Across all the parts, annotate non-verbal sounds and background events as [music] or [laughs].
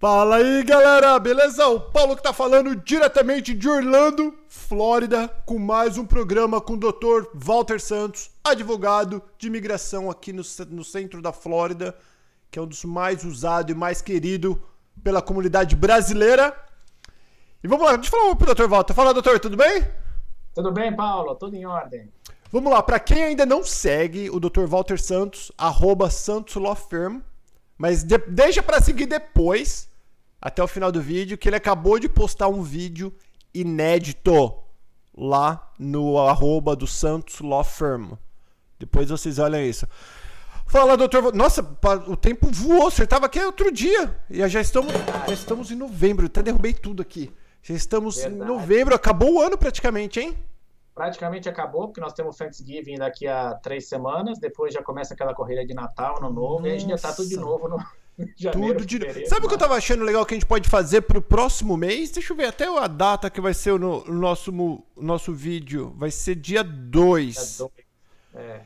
Fala aí, galera, beleza? O Paulo que tá falando diretamente de Orlando, Flórida, com mais um programa com o Dr. Walter Santos, advogado de imigração aqui no, no centro da Flórida, que é um dos mais usados e mais querido pela comunidade brasileira. E vamos lá, deixa eu falar pro Dr. Walter. Fala, doutor, tudo bem? Tudo bem, Paulo, tudo em ordem. Vamos lá, para quem ainda não segue o Dr. Walter Santos, arroba Santos Law Firm, mas de, deixa para seguir depois, até o final do vídeo, que ele acabou de postar um vídeo inédito lá no arroba do Santos Law Firm. Depois vocês olham isso. Fala, doutor. Nossa, o tempo voou. Você estava aqui outro dia. E já estamos, já estamos em novembro. Até derrubei tudo aqui. Já estamos Verdade. em novembro. Acabou o ano praticamente, hein? Praticamente acabou, porque nós temos Thanksgiving daqui a três semanas. Depois já começa aquela corrida de Natal, Ano Novo. Nossa. E a gente já tá tudo de novo no, [laughs] Janeiro, Tudo de... Sabe o que eu tava achando legal que a gente pode fazer pro próximo mês? Deixa eu ver até a data que vai ser o, no, nosso, nosso vídeo. Vai ser dia 2. Dia 2. É.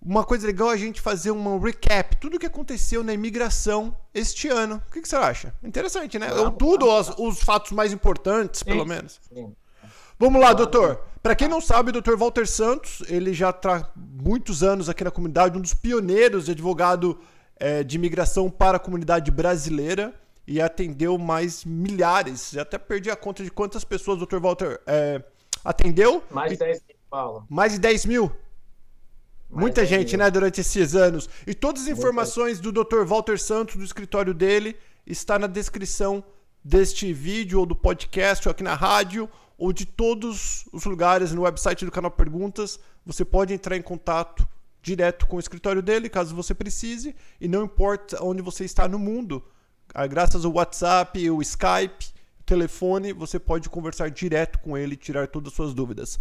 Uma coisa legal é a gente fazer um recap, tudo o que aconteceu na imigração este ano. O que, que você acha? Interessante, né? Vamos, tudo, vamos, os, os, fatos mais importantes, pelo sim, menos. Sim. Vamos lá, doutor. Para quem não sabe, o doutor Walter Santos, ele já está muitos anos aqui na comunidade, um dos pioneiros de advogado é, de imigração para a comunidade brasileira e atendeu mais milhares. Já até perdi a conta de quantas pessoas o Dr. Walter é, atendeu. Mais de 10 mil, Paulo. Mais de 10 mil? Mais Muita gente, mil. né, durante esses anos. E todas as informações do Dr. Walter Santos, do escritório dele, está na descrição deste vídeo ou do podcast ou aqui na rádio ou de todos os lugares no website do canal Perguntas. Você pode entrar em contato direto com o escritório dele, caso você precise, e não importa onde você está no mundo. Ah, graças ao WhatsApp, o Skype, o telefone, você pode conversar direto com ele e tirar todas as suas dúvidas.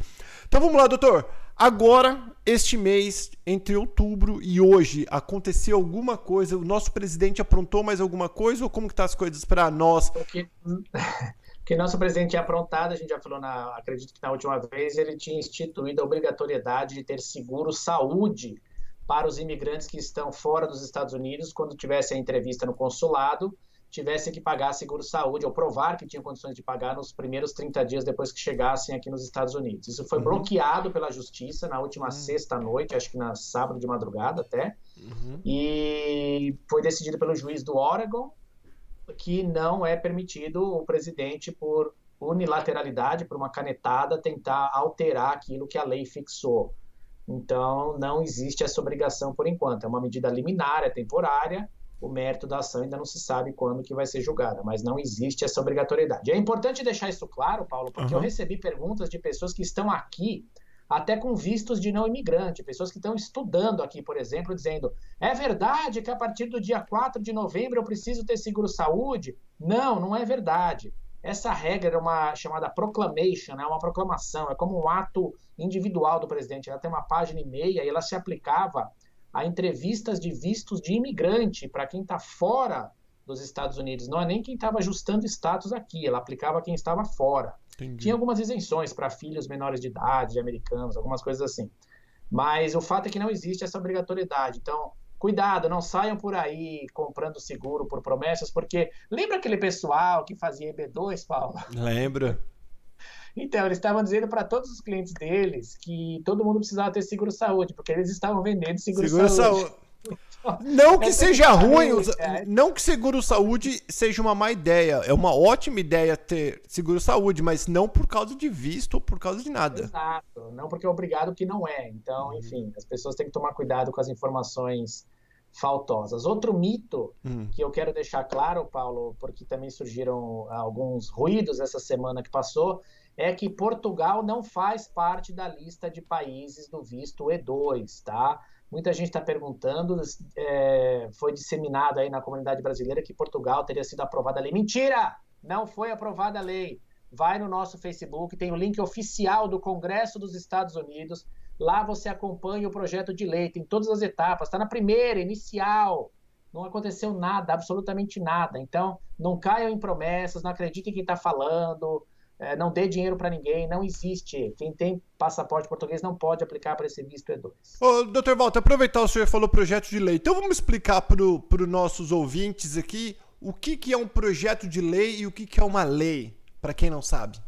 Então vamos lá, doutor. Agora, este mês, entre outubro e hoje, aconteceu alguma coisa? O nosso presidente aprontou mais alguma coisa ou como que tá as coisas para nós? Porque, [laughs] que nosso presidente tinha aprontado, a gente já falou, na, acredito que na última vez, ele tinha instituído a obrigatoriedade de ter seguro saúde para os imigrantes que estão fora dos Estados Unidos, quando tivesse a entrevista no consulado, tivessem que pagar seguro saúde ou provar que tinham condições de pagar nos primeiros 30 dias depois que chegassem aqui nos Estados Unidos. Isso foi uhum. bloqueado pela justiça na última uhum. sexta-noite, acho que na sábado de madrugada até, uhum. e foi decidido pelo juiz do Oregon que não é permitido o presidente, por unilateralidade, por uma canetada, tentar alterar aquilo que a lei fixou. Então, não existe essa obrigação por enquanto. É uma medida liminar, é temporária. O mérito da ação ainda não se sabe quando que vai ser julgada, mas não existe essa obrigatoriedade. É importante deixar isso claro, Paulo, porque uhum. eu recebi perguntas de pessoas que estão aqui até com vistos de não imigrante, pessoas que estão estudando aqui, por exemplo, dizendo: é verdade que a partir do dia 4 de novembro eu preciso ter seguro-saúde? Não, não é verdade. Essa regra é uma chamada proclamation, é uma proclamação, é como um ato individual do presidente. Ela tem uma página e meia e ela se aplicava a entrevistas de vistos de imigrante para quem está fora dos Estados Unidos. Não é nem quem estava ajustando status aqui, ela aplicava quem estava fora. Entendi. Tinha algumas isenções para filhos menores de idade, de americanos, algumas coisas assim. Mas o fato é que não existe essa obrigatoriedade. Então, cuidado, não saiam por aí comprando seguro por promessas, porque lembra aquele pessoal que fazia EB2, Paulo? Lembro. Então, eles estavam dizendo para todos os clientes deles que todo mundo precisava ter seguro saúde, porque eles estavam vendendo seguro, seguro saúde. saúde. Não que seja ruim, não que seguro saúde seja uma má ideia. É uma ótima ideia ter seguro saúde, mas não por causa de visto ou por causa de nada. Exato, não porque é obrigado que não é. Então, uhum. enfim, as pessoas têm que tomar cuidado com as informações faltosas. Outro mito hum. que eu quero deixar claro, Paulo, porque também surgiram alguns ruídos essa semana que passou, é que Portugal não faz parte da lista de países do visto E2, tá? Muita gente está perguntando, é, foi disseminado aí na comunidade brasileira que Portugal teria sido aprovada a lei. Mentira! Não foi aprovada a lei. Vai no nosso Facebook, tem o link oficial do Congresso dos Estados Unidos. Lá você acompanha o projeto de lei, tem todas as etapas. Está na primeira, inicial. Não aconteceu nada, absolutamente nada. Então, não caiam em promessas, não acreditem em quem está falando é, não dê dinheiro para ninguém, não existe. Quem tem passaporte português não pode aplicar para esse visto E2. Ô, doutor Walter, aproveitar o senhor falou projeto de lei. Então vamos explicar para os nossos ouvintes aqui o que, que é um projeto de lei e o que, que é uma lei, para quem não sabe?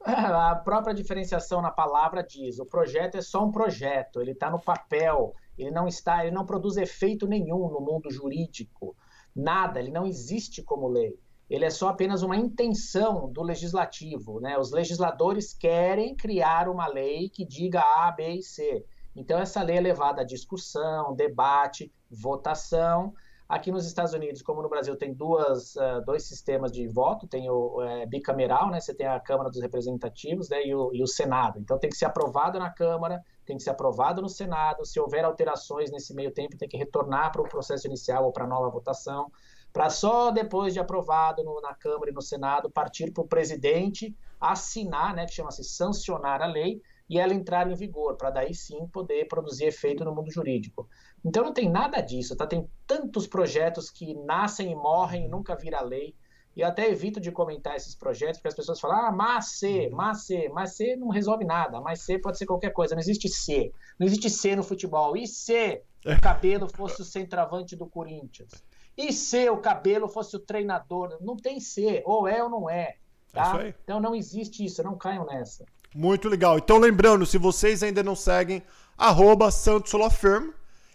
[laughs] A própria diferenciação na palavra diz: o projeto é só um projeto, ele está no papel, ele não está, ele não produz efeito nenhum no mundo jurídico, nada, ele não existe como lei. Ele é só apenas uma intenção do legislativo, né? Os legisladores querem criar uma lei que diga A, B e C. Então essa lei é levada a discussão, debate, votação Aqui nos Estados Unidos, como no Brasil, tem duas, uh, dois sistemas de voto, tem o é, bicameral, né? Você tem a Câmara dos Representativos né? e, o, e o Senado. Então tem que ser aprovado na Câmara, tem que ser aprovado no Senado. Se houver alterações nesse meio tempo, tem que retornar para o processo inicial ou para nova votação, para só depois de aprovado no, na Câmara e no Senado partir para o presidente assinar, né? Que chama-se sancionar a lei e ela entrar em vigor, para daí sim poder produzir efeito no mundo jurídico. Então não tem nada disso, tá? Tem tantos projetos que nascem e morrem e nunca vira lei. E eu até evito de comentar esses projetos, porque as pessoas falam, ah, mas C, mas C, mas C não resolve nada, mas C pode ser qualquer coisa, não existe C. Não existe C no futebol. E se o cabelo fosse o centroavante do Corinthians? E se o cabelo fosse o treinador? Não tem C, ou é ou não é. Tá? É então não existe isso, não caiam nessa. Muito legal. Então lembrando, se vocês ainda não seguem, arroba Santos Firm,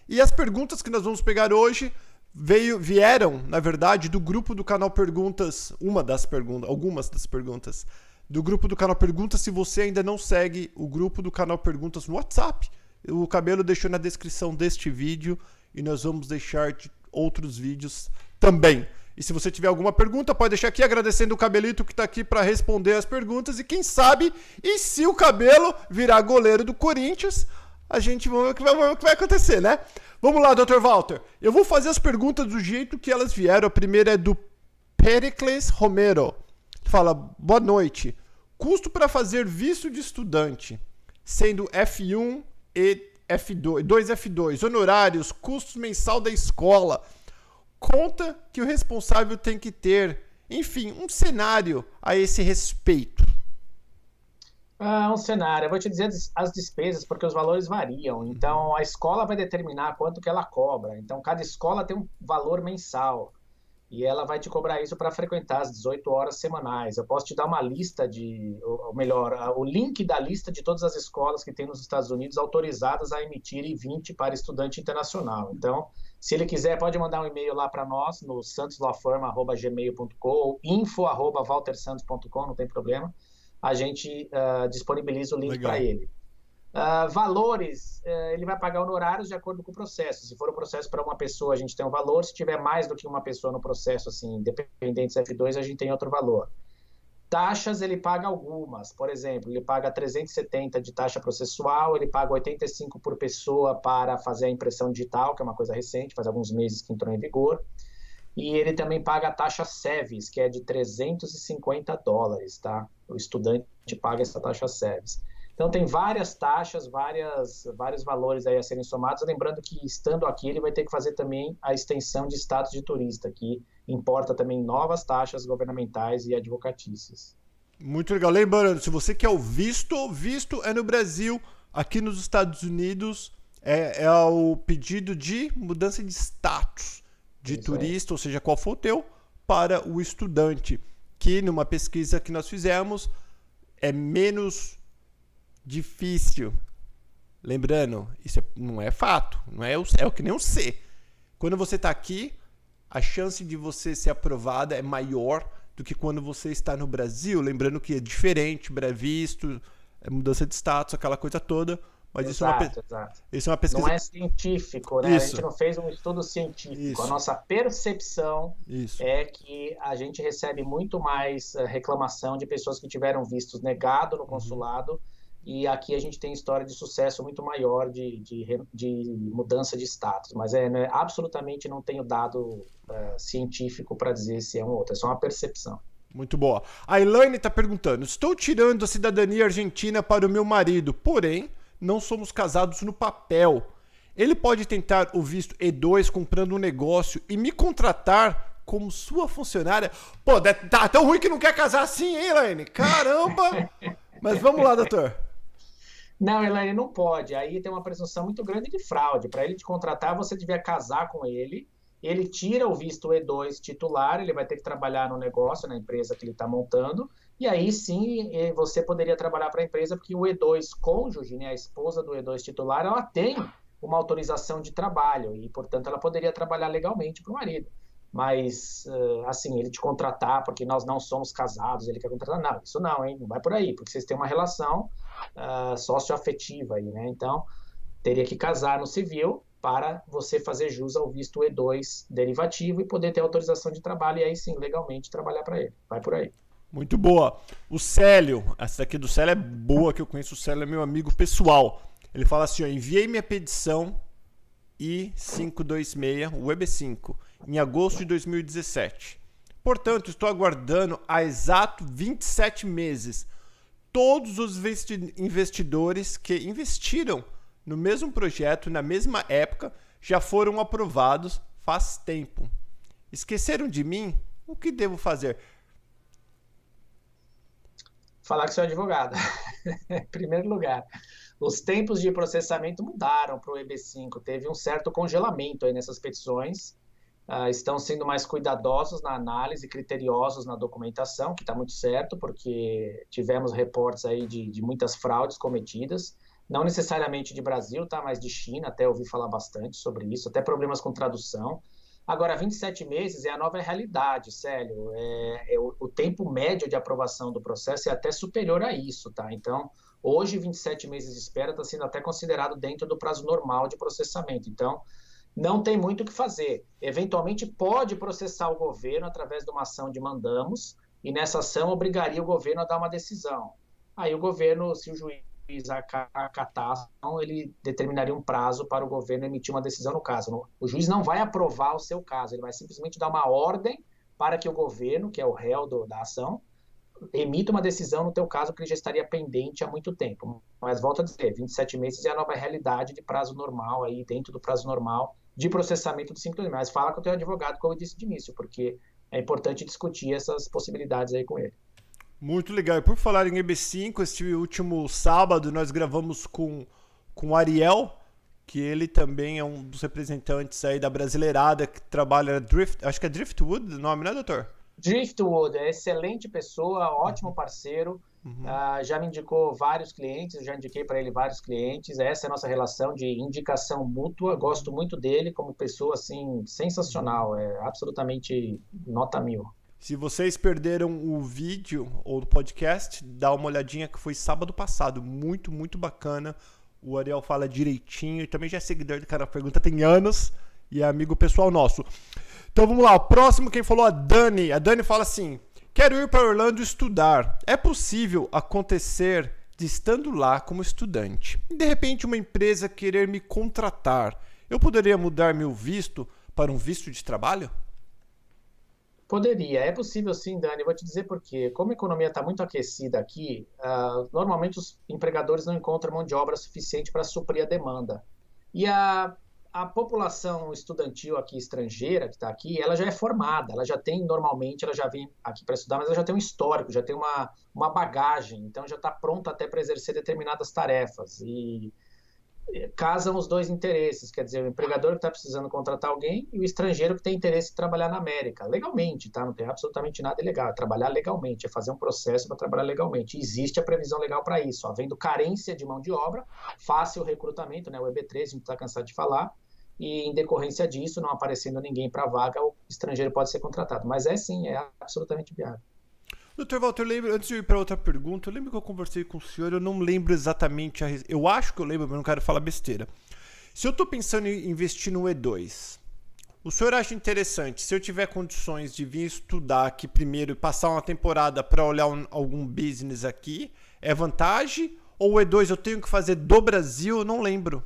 e as perguntas que nós vamos pegar hoje veio, vieram, na verdade, do grupo do canal Perguntas, uma das perguntas, algumas das perguntas, do grupo do canal Perguntas. Se você ainda não segue o grupo do canal Perguntas no WhatsApp, o Cabelo deixou na descrição deste vídeo e nós vamos deixar de outros vídeos também. E se você tiver alguma pergunta, pode deixar aqui agradecendo o Cabelito que está aqui para responder as perguntas. E quem sabe, e se o Cabelo virar goleiro do Corinthians, a gente vai ver o que vai, o que vai acontecer, né? Vamos lá, Dr. Walter. Eu vou fazer as perguntas do jeito que elas vieram. A primeira é do Pericles Romero. Fala, boa noite. Custo para fazer visto de estudante, sendo F1 e F2, 2F2, honorários, custos mensal da escola, conta que o responsável tem que ter, enfim, um cenário a esse respeito. Ah, um cenário. Eu vou te dizer as despesas, porque os valores variam. Então, a escola vai determinar quanto que ela cobra. Então, cada escola tem um valor mensal. E ela vai te cobrar isso para frequentar as 18 horas semanais. Eu posso te dar uma lista de, ou melhor, o link da lista de todas as escolas que tem nos Estados Unidos autorizadas a emitir I-20 para estudante internacional. Então, se ele quiser, pode mandar um e-mail lá para nós no santoslawforma.gmail.com ou info.waltersantos.com, não tem problema a gente uh, disponibiliza o link para ele. Uh, valores, uh, ele vai pagar honorários de acordo com o processo. Se for um processo para uma pessoa, a gente tem um valor. Se tiver mais do que uma pessoa no processo, assim, independentes F2, a gente tem outro valor. Taxas, ele paga algumas. Por exemplo, ele paga 370 de taxa processual, ele paga 85 por pessoa para fazer a impressão digital, que é uma coisa recente, faz alguns meses que entrou em vigor. E ele também paga a taxa SEVIS, que é de 350 dólares, tá? O estudante paga essa taxa SEVIS. Então tem várias taxas, várias, vários valores aí a serem somados. Lembrando que estando aqui ele vai ter que fazer também a extensão de status de turista, que importa também novas taxas governamentais e advocatícias. Muito legal. Lembrando, se você quer o visto, visto é no Brasil, aqui nos Estados Unidos é, é o pedido de mudança de status de Isso turista, ou seja, qual for o teu, para o estudante, que numa pesquisa que nós fizemos é menos difícil. Lembrando, isso é, não é fato, não é o, é o que nem o C. Quando você está aqui, a chance de você ser aprovada é maior do que quando você está no Brasil. Lembrando que é diferente, brevisto, é mudança de status, aquela coisa toda. Mas exato, isso, é uma, exato. isso é uma pesquisa. Não é científico, né? Isso. A gente não fez um estudo científico. Isso. A nossa percepção isso. é que a gente recebe muito mais eh, reclamação de pessoas que tiveram vistos negado no uhum. consulado. Uhum. E aqui a gente tem história de sucesso muito maior de, de, de mudança de status. Mas é, né, absolutamente não tenho dado uh, científico para dizer se é um outro. É só uma percepção. Muito boa. A Elaine está perguntando: Estou tirando a cidadania argentina para o meu marido, porém não somos casados no papel. Ele pode tentar o visto E2 comprando um negócio e me contratar como sua funcionária. Pô, tá tão ruim que não quer casar assim, hein, Elaine? Caramba! [laughs] Mas vamos lá, doutor. Não, Elaine, não pode. Aí tem uma presunção muito grande de fraude. Para ele te contratar, você devia casar com ele. Ele tira o visto E2 titular, ele vai ter que trabalhar no negócio, na empresa que ele está montando, e aí sim você poderia trabalhar para a empresa, porque o E2 cônjuge, né, a esposa do E2 titular, ela tem uma autorização de trabalho, e portanto ela poderia trabalhar legalmente para o marido. Mas assim, ele te contratar porque nós não somos casados, ele quer contratar, não, isso não, hein, não vai por aí, porque vocês têm uma relação uh, socioafetiva aí, né, então teria que casar no civil para você fazer jus ao visto E2 derivativo e poder ter autorização de trabalho e aí sim, legalmente, trabalhar para ele, vai por aí. Muito boa. O Célio, essa daqui do Célio é boa, que eu conheço o Célio, é meu amigo pessoal. Ele fala assim, ó, enviei minha petição I526, o EB5, em agosto de 2017. Portanto, estou aguardando há exato 27 meses todos os investidores que investiram no mesmo projeto, na mesma época, já foram aprovados faz tempo. Esqueceram de mim? O que devo fazer? Falar que sou advogado. em [laughs] primeiro lugar os tempos de processamento mudaram para o EB5, teve um certo congelamento aí nessas petições, uh, estão sendo mais cuidadosos na análise, criteriosos na documentação, que está muito certo, porque tivemos reportes aí de, de muitas fraudes cometidas, não necessariamente de Brasil, tá, mas de China, até ouvi falar bastante sobre isso, até problemas com tradução. Agora, 27 meses é a nova realidade, Célio. É, é o, o, tempo médio de aprovação do processo é até superior a isso, tá? Então, Hoje, 27 meses de espera está sendo até considerado dentro do prazo normal de processamento. Então, não tem muito o que fazer. Eventualmente, pode processar o governo através de uma ação de mandamos, e nessa ação obrigaria o governo a dar uma decisão. Aí o governo, se o juiz acatar ele determinaria um prazo para o governo emitir uma decisão no caso. O juiz não vai aprovar o seu caso, ele vai simplesmente dar uma ordem para que o governo, que é o réu do, da ação, emita uma decisão no teu caso que ele já estaria pendente há muito tempo. Mas volto a dizer, 27 meses é a nova realidade de prazo normal aí, dentro do prazo normal de processamento do 5 Mas fala com o teu advogado, como eu disse de início, porque é importante discutir essas possibilidades aí com ele. Muito legal. E por falar em EB5, este último sábado nós gravamos com, com o Ariel, que ele também é um dos representantes aí da Brasileirada que trabalha Drift, acho que é Driftwood o nome, né, doutor? Driftwood é excelente pessoa, ótimo parceiro. Uhum. Uh, já me indicou vários clientes, já indiquei para ele vários clientes. Essa é a nossa relação de indicação mútua. Gosto muito dele como pessoa assim sensacional, é absolutamente nota mil. Se vocês perderam o vídeo ou o podcast, dá uma olhadinha que foi sábado passado, muito muito bacana. O Ariel fala direitinho e também já é seguidor do cara pergunta tem anos e é amigo pessoal nosso. Então vamos lá, o próximo quem falou a Dani. A Dani fala assim: Quero ir para Orlando estudar. É possível acontecer de estando lá como estudante e de repente uma empresa querer me contratar. Eu poderia mudar meu visto para um visto de trabalho? Poderia, é possível sim, Dani. Vou te dizer por quê. Como a economia está muito aquecida aqui, uh, normalmente os empregadores não encontram mão de obra suficiente para suprir a demanda. E a a população estudantil aqui estrangeira que está aqui, ela já é formada, ela já tem normalmente, ela já vem aqui para estudar, mas ela já tem um histórico, já tem uma, uma bagagem, então já está pronta até para exercer determinadas tarefas e casam os dois interesses, quer dizer, o empregador que está precisando contratar alguém e o estrangeiro que tem interesse em trabalhar na América, legalmente, tá? Não tem absolutamente nada ilegal, é trabalhar legalmente, é fazer um processo para trabalhar legalmente. Existe a previsão legal para isso, havendo carência de mão de obra, fácil recrutamento, né? O EB3, a gente está cansado de falar, e em decorrência disso, não aparecendo ninguém para a vaga, o estrangeiro pode ser contratado. Mas é sim, é absolutamente viável. Doutor Walter, eu lembro, antes de ir para outra pergunta, eu lembro que eu conversei com o senhor, eu não lembro exatamente a Eu acho que eu lembro, mas não quero falar besteira. Se eu estou pensando em investir no E2, o senhor acha interessante, se eu tiver condições de vir estudar aqui primeiro e passar uma temporada para olhar um, algum business aqui, é vantagem? Ou o E2 eu tenho que fazer do Brasil? Não lembro.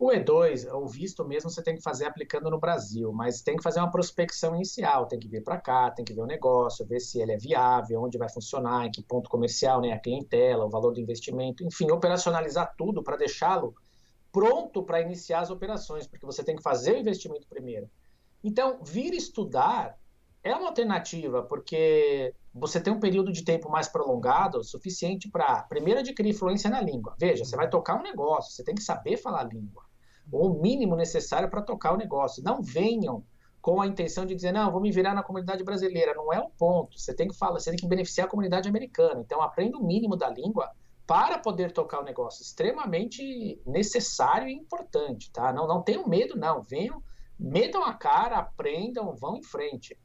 O E2, o visto mesmo, você tem que fazer aplicando no Brasil, mas tem que fazer uma prospecção inicial, tem que vir para cá, tem que ver o negócio, ver se ele é viável, onde vai funcionar, em que ponto comercial, né, a clientela, o valor do investimento, enfim, operacionalizar tudo para deixá-lo pronto para iniciar as operações, porque você tem que fazer o investimento primeiro. Então, vir estudar é uma alternativa, porque você tem um período de tempo mais prolongado, suficiente para, primeiro, adquirir fluência na língua. Veja, você vai tocar um negócio, você tem que saber falar a língua. Ou o mínimo necessário para tocar o negócio. Não venham com a intenção de dizer, não, vou me virar na comunidade brasileira. Não é o ponto. Você tem que falar, você tem que beneficiar a comunidade americana. Então, aprenda o mínimo da língua para poder tocar o negócio. Extremamente necessário e importante, tá? Não, não tenham medo, não. Venham, metam a cara, aprendam, vão em frente.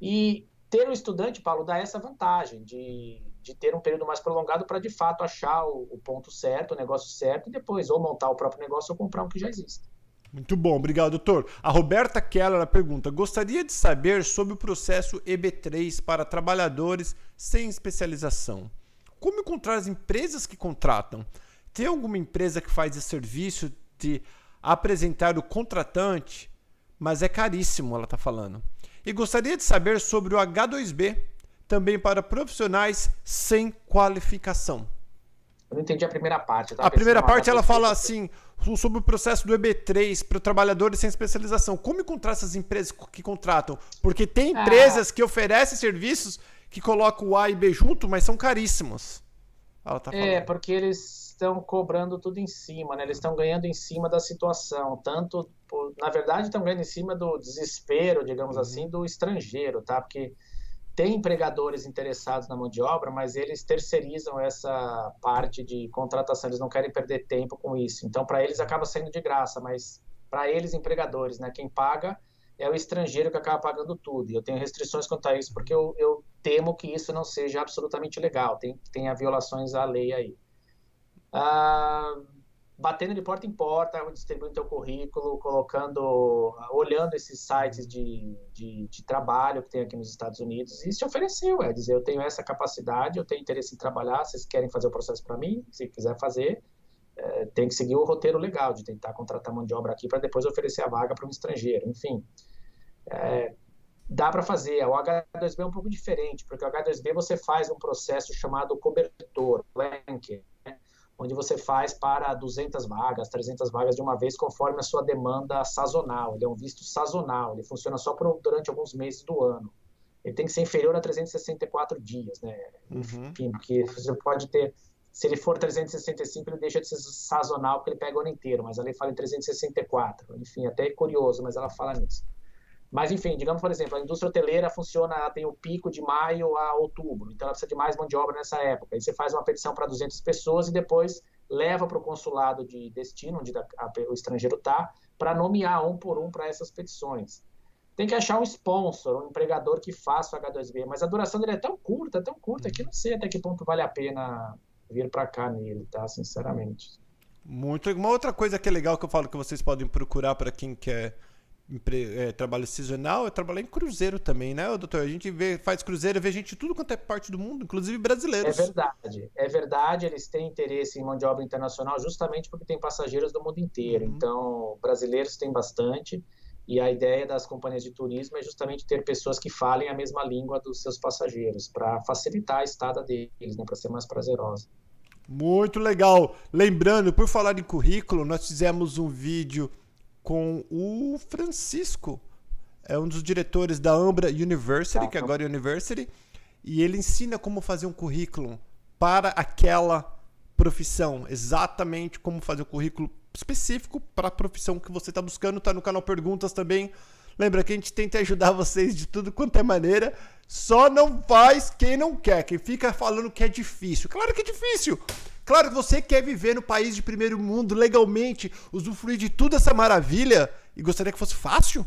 E ter um estudante, Paulo, dá essa vantagem de, de ter um período mais prolongado para, de fato, achar o, o ponto certo, o negócio certo, e depois ou montar o próprio negócio ou comprar um que já existe. Muito bom, obrigado, doutor. A Roberta Keller pergunta: gostaria de saber sobre o processo EB3 para trabalhadores sem especialização. Como encontrar as empresas que contratam? Tem alguma empresa que faz esse serviço de apresentar o contratante, mas é caríssimo, ela está falando. E gostaria de saber sobre o H2B, também para profissionais sem qualificação. Eu não entendi a primeira parte. A primeira parte ela fala assim sobre o processo do EB3 para trabalhadores sem especialização. Como encontrar essas empresas que contratam? Porque tem ah. empresas ah. que oferecem serviços que colocam o A e B junto, mas são caríssimos. Tá é, porque eles estão cobrando tudo em cima, né? Eles estão ganhando em cima da situação. Tanto, por, na verdade, estão ganhando em cima do desespero, digamos uhum. assim, do estrangeiro, tá? Porque tem empregadores interessados na mão de obra, mas eles terceirizam essa parte de contratação, eles não querem perder tempo com isso. Então, para eles acaba saindo de graça, mas para eles, empregadores, né, quem paga é o estrangeiro que acaba pagando tudo. E eu tenho restrições quanto a isso, porque eu, eu temo que isso não seja absolutamente legal, tem, tem violações à lei aí. Ah, batendo de porta em porta, distribuindo teu currículo, colocando, olhando esses sites de, de, de, trabalho que tem aqui nos Estados Unidos e se ofereceu, é dizer, eu tenho essa capacidade, eu tenho interesse em trabalhar, vocês querem fazer o processo para mim? Se quiser fazer, é, tem que seguir o roteiro legal de tentar contratar mão de obra aqui para depois oferecer a vaga para um estrangeiro, enfim. É, dá para fazer. O H2B é um pouco diferente, porque o H2B você faz um processo chamado cobertor, blanket, onde você faz para 200 vagas, 300 vagas de uma vez, conforme a sua demanda sazonal. Ele é um visto sazonal, ele funciona só por, durante alguns meses do ano. Ele tem que ser inferior a 364 dias, né? Uhum. Enfim, porque você pode ter. Se ele for 365, ele deixa de ser sazonal, porque ele pega o ano inteiro, mas a lei fala em 364. Enfim, até é curioso, mas ela fala nisso. Mas, enfim, digamos, por exemplo, a indústria hoteleira funciona, ela tem o pico de maio a outubro, então ela precisa de mais mão de obra nessa época. Aí você faz uma petição para 200 pessoas e depois leva para o consulado de destino, onde o estrangeiro está, para nomear um por um para essas petições. Tem que achar um sponsor, um empregador que faça o H2B, mas a duração dele é tão curta, tão curta, que não sei até que ponto vale a pena vir para cá nele, tá? Sinceramente. Muito. Uma outra coisa que é legal que eu falo que vocês podem procurar para quem quer é, trabalho sazonal, eu trabalhei em cruzeiro também, né, doutor? A gente vê, faz cruzeiro, vê gente de tudo quanto é parte do mundo, inclusive brasileiros. É verdade, é verdade, eles têm interesse em mão de obra internacional justamente porque tem passageiros do mundo inteiro. Uhum. Então, brasileiros têm bastante, e a ideia das companhias de turismo é justamente ter pessoas que falem a mesma língua dos seus passageiros, para facilitar a estada deles, né, para ser mais prazerosa. Muito legal. Lembrando, por falar em currículo, nós fizemos um vídeo com o Francisco, é um dos diretores da Ambra University, que agora é University, e ele ensina como fazer um currículo para aquela profissão, exatamente como fazer um currículo específico para a profissão que você está buscando. Está no canal Perguntas também. Lembra que a gente tenta ajudar vocês de tudo quanto é maneira. Só não faz quem não quer, quem fica falando que é difícil. Claro que é difícil. Claro que você quer viver no país de primeiro mundo legalmente, usufruir de toda essa maravilha e gostaria que fosse fácil?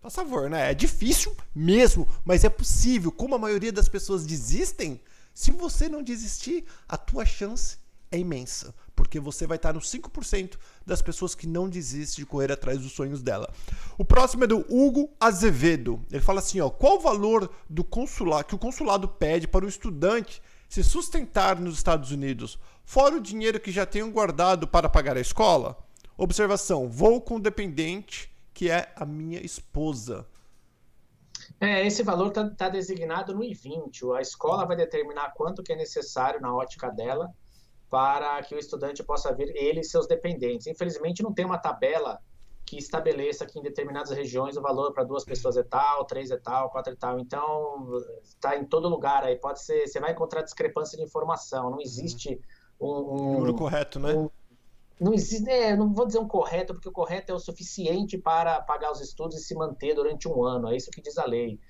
Por favor, né? É difícil mesmo, mas é possível. Como a maioria das pessoas desistem, se você não desistir, a tua chance é imensa, porque você vai estar nos 5% das pessoas que não desistem de correr atrás dos sonhos dela. O próximo é do Hugo Azevedo. Ele fala assim, ó, qual o valor do consulado que o consulado pede para o estudante se sustentar nos Estados Unidos, fora o dinheiro que já tenham guardado para pagar a escola? Observação: vou com o dependente, que é a minha esposa. É, esse valor está tá designado no I-20. A escola vai determinar quanto que é necessário na ótica dela para que o estudante possa vir ele e seus dependentes. Infelizmente, não tem uma tabela que estabeleça que em determinadas regiões o valor para duas pessoas é tal, três é tal, quatro é tal. Então, está em todo lugar aí. Pode ser, você vai encontrar discrepância de informação. Não existe um, número correto, né? Um, não existe, é, não vou dizer um correto, porque o correto é o suficiente para pagar os estudos e se manter durante um ano, é isso que diz a lei.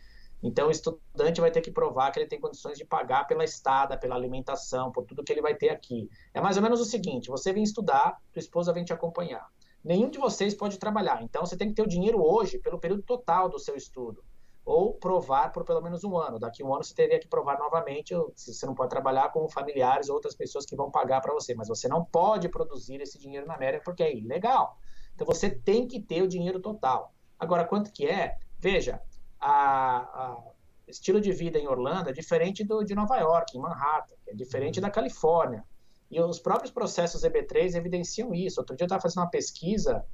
Então, o estudante vai ter que provar que ele tem condições de pagar pela estada, pela alimentação, por tudo que ele vai ter aqui. É mais ou menos o seguinte: você vem estudar, tua esposa vem te acompanhar. Nenhum de vocês pode trabalhar, então você tem que ter o dinheiro hoje pelo período total do seu estudo ou provar por pelo menos um ano. Daqui a um ano você teria que provar novamente se você não pode trabalhar com familiares ou outras pessoas que vão pagar para você, mas você não pode produzir esse dinheiro na América porque é ilegal. Então você tem que ter o dinheiro total. Agora, quanto que é? Veja, a, a estilo de vida em Orlando é diferente do de Nova York, em Manhattan, é diferente da Califórnia. E os próprios processos EB3 evidenciam isso. Outro dia eu estava fazendo uma pesquisa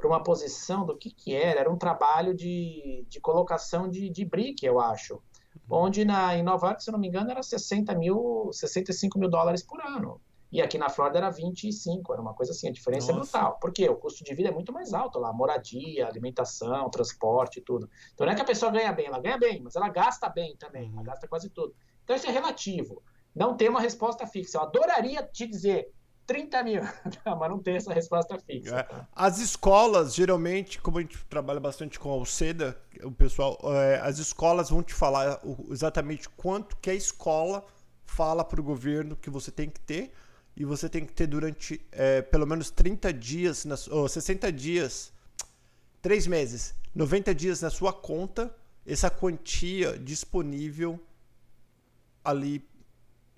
para uma posição do que, que era. Era um trabalho de, de colocação de, de brick, eu acho. Onde na, em Nova York, se eu não me engano, era 60 mil, 65 mil dólares por ano. E aqui na Flórida era 25, era uma coisa assim, a diferença Nossa. é brutal. Porque o custo de vida é muito mais alto lá, moradia, alimentação, transporte, tudo. Então não é que a pessoa ganha bem, ela ganha bem, mas ela gasta bem também, ela uhum. gasta quase tudo. Então isso é relativo. Não tem uma resposta fixa. Eu adoraria te dizer, 30 mil. [laughs] mas não tem essa resposta fixa. É. Tá? As escolas, geralmente, como a gente trabalha bastante com a Alceda, o pessoal, é, as escolas vão te falar exatamente quanto que a escola fala para o governo que você tem que ter. E você tem que ter durante é, pelo menos 30 dias, na, ou 60 dias, 3 meses, 90 dias na sua conta, essa quantia disponível ali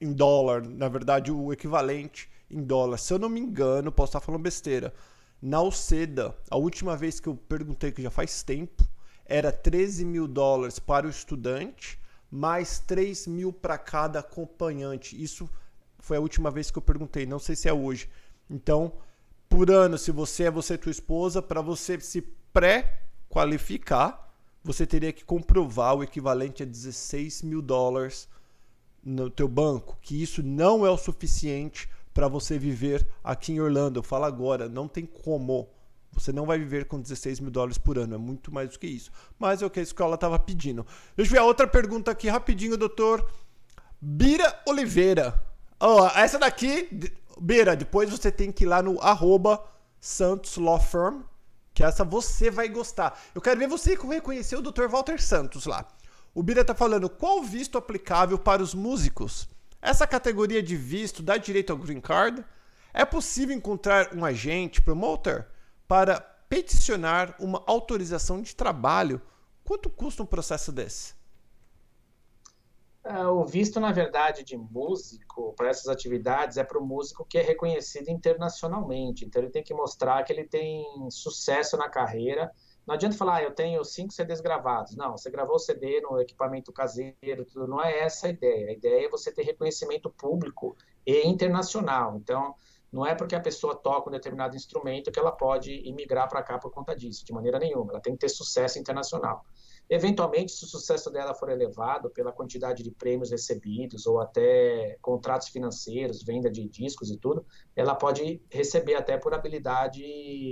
em dólar, na verdade, o equivalente em dólar. Se eu não me engano, posso estar falando besteira. Na Alceda, a última vez que eu perguntei, que já faz tempo, era 13 mil dólares para o estudante, mais 3 mil para cada acompanhante. Isso foi a última vez que eu perguntei, não sei se é hoje. Então, por ano, se você é você e tua esposa, para você se pré-qualificar, você teria que comprovar o equivalente a 16 mil dólares no teu banco, que isso não é o suficiente para você viver aqui em Orlando. Eu falo agora, não tem como. Você não vai viver com 16 mil dólares por ano, é muito mais do que isso. Mas é o que a escola estava pedindo. Deixa eu ver a outra pergunta aqui rapidinho, doutor. Bira Oliveira. Oh, essa daqui, Bira, depois você tem que ir lá no arroba Santos Law Firm, que essa você vai gostar. Eu quero ver você reconhecer o Dr. Walter Santos lá. O Bira tá falando qual visto aplicável para os músicos. Essa categoria de visto dá direito ao green card? É possível encontrar um agente promoter para peticionar uma autorização de trabalho? Quanto custa um processo desse? É, o visto, na verdade, de músico para essas atividades é para o músico que é reconhecido internacionalmente. Então, ele tem que mostrar que ele tem sucesso na carreira não adianta falar, ah, eu tenho cinco CDs gravados. Não, você gravou o CD no equipamento caseiro, tudo. Não é essa a ideia. A ideia é você ter reconhecimento público e internacional. Então, não é porque a pessoa toca um determinado instrumento que ela pode imigrar para cá por conta disso, de maneira nenhuma. Ela tem que ter sucesso internacional. Eventualmente, se o sucesso dela for elevado pela quantidade de prêmios recebidos ou até contratos financeiros, venda de discos e tudo, ela pode receber até por habilidade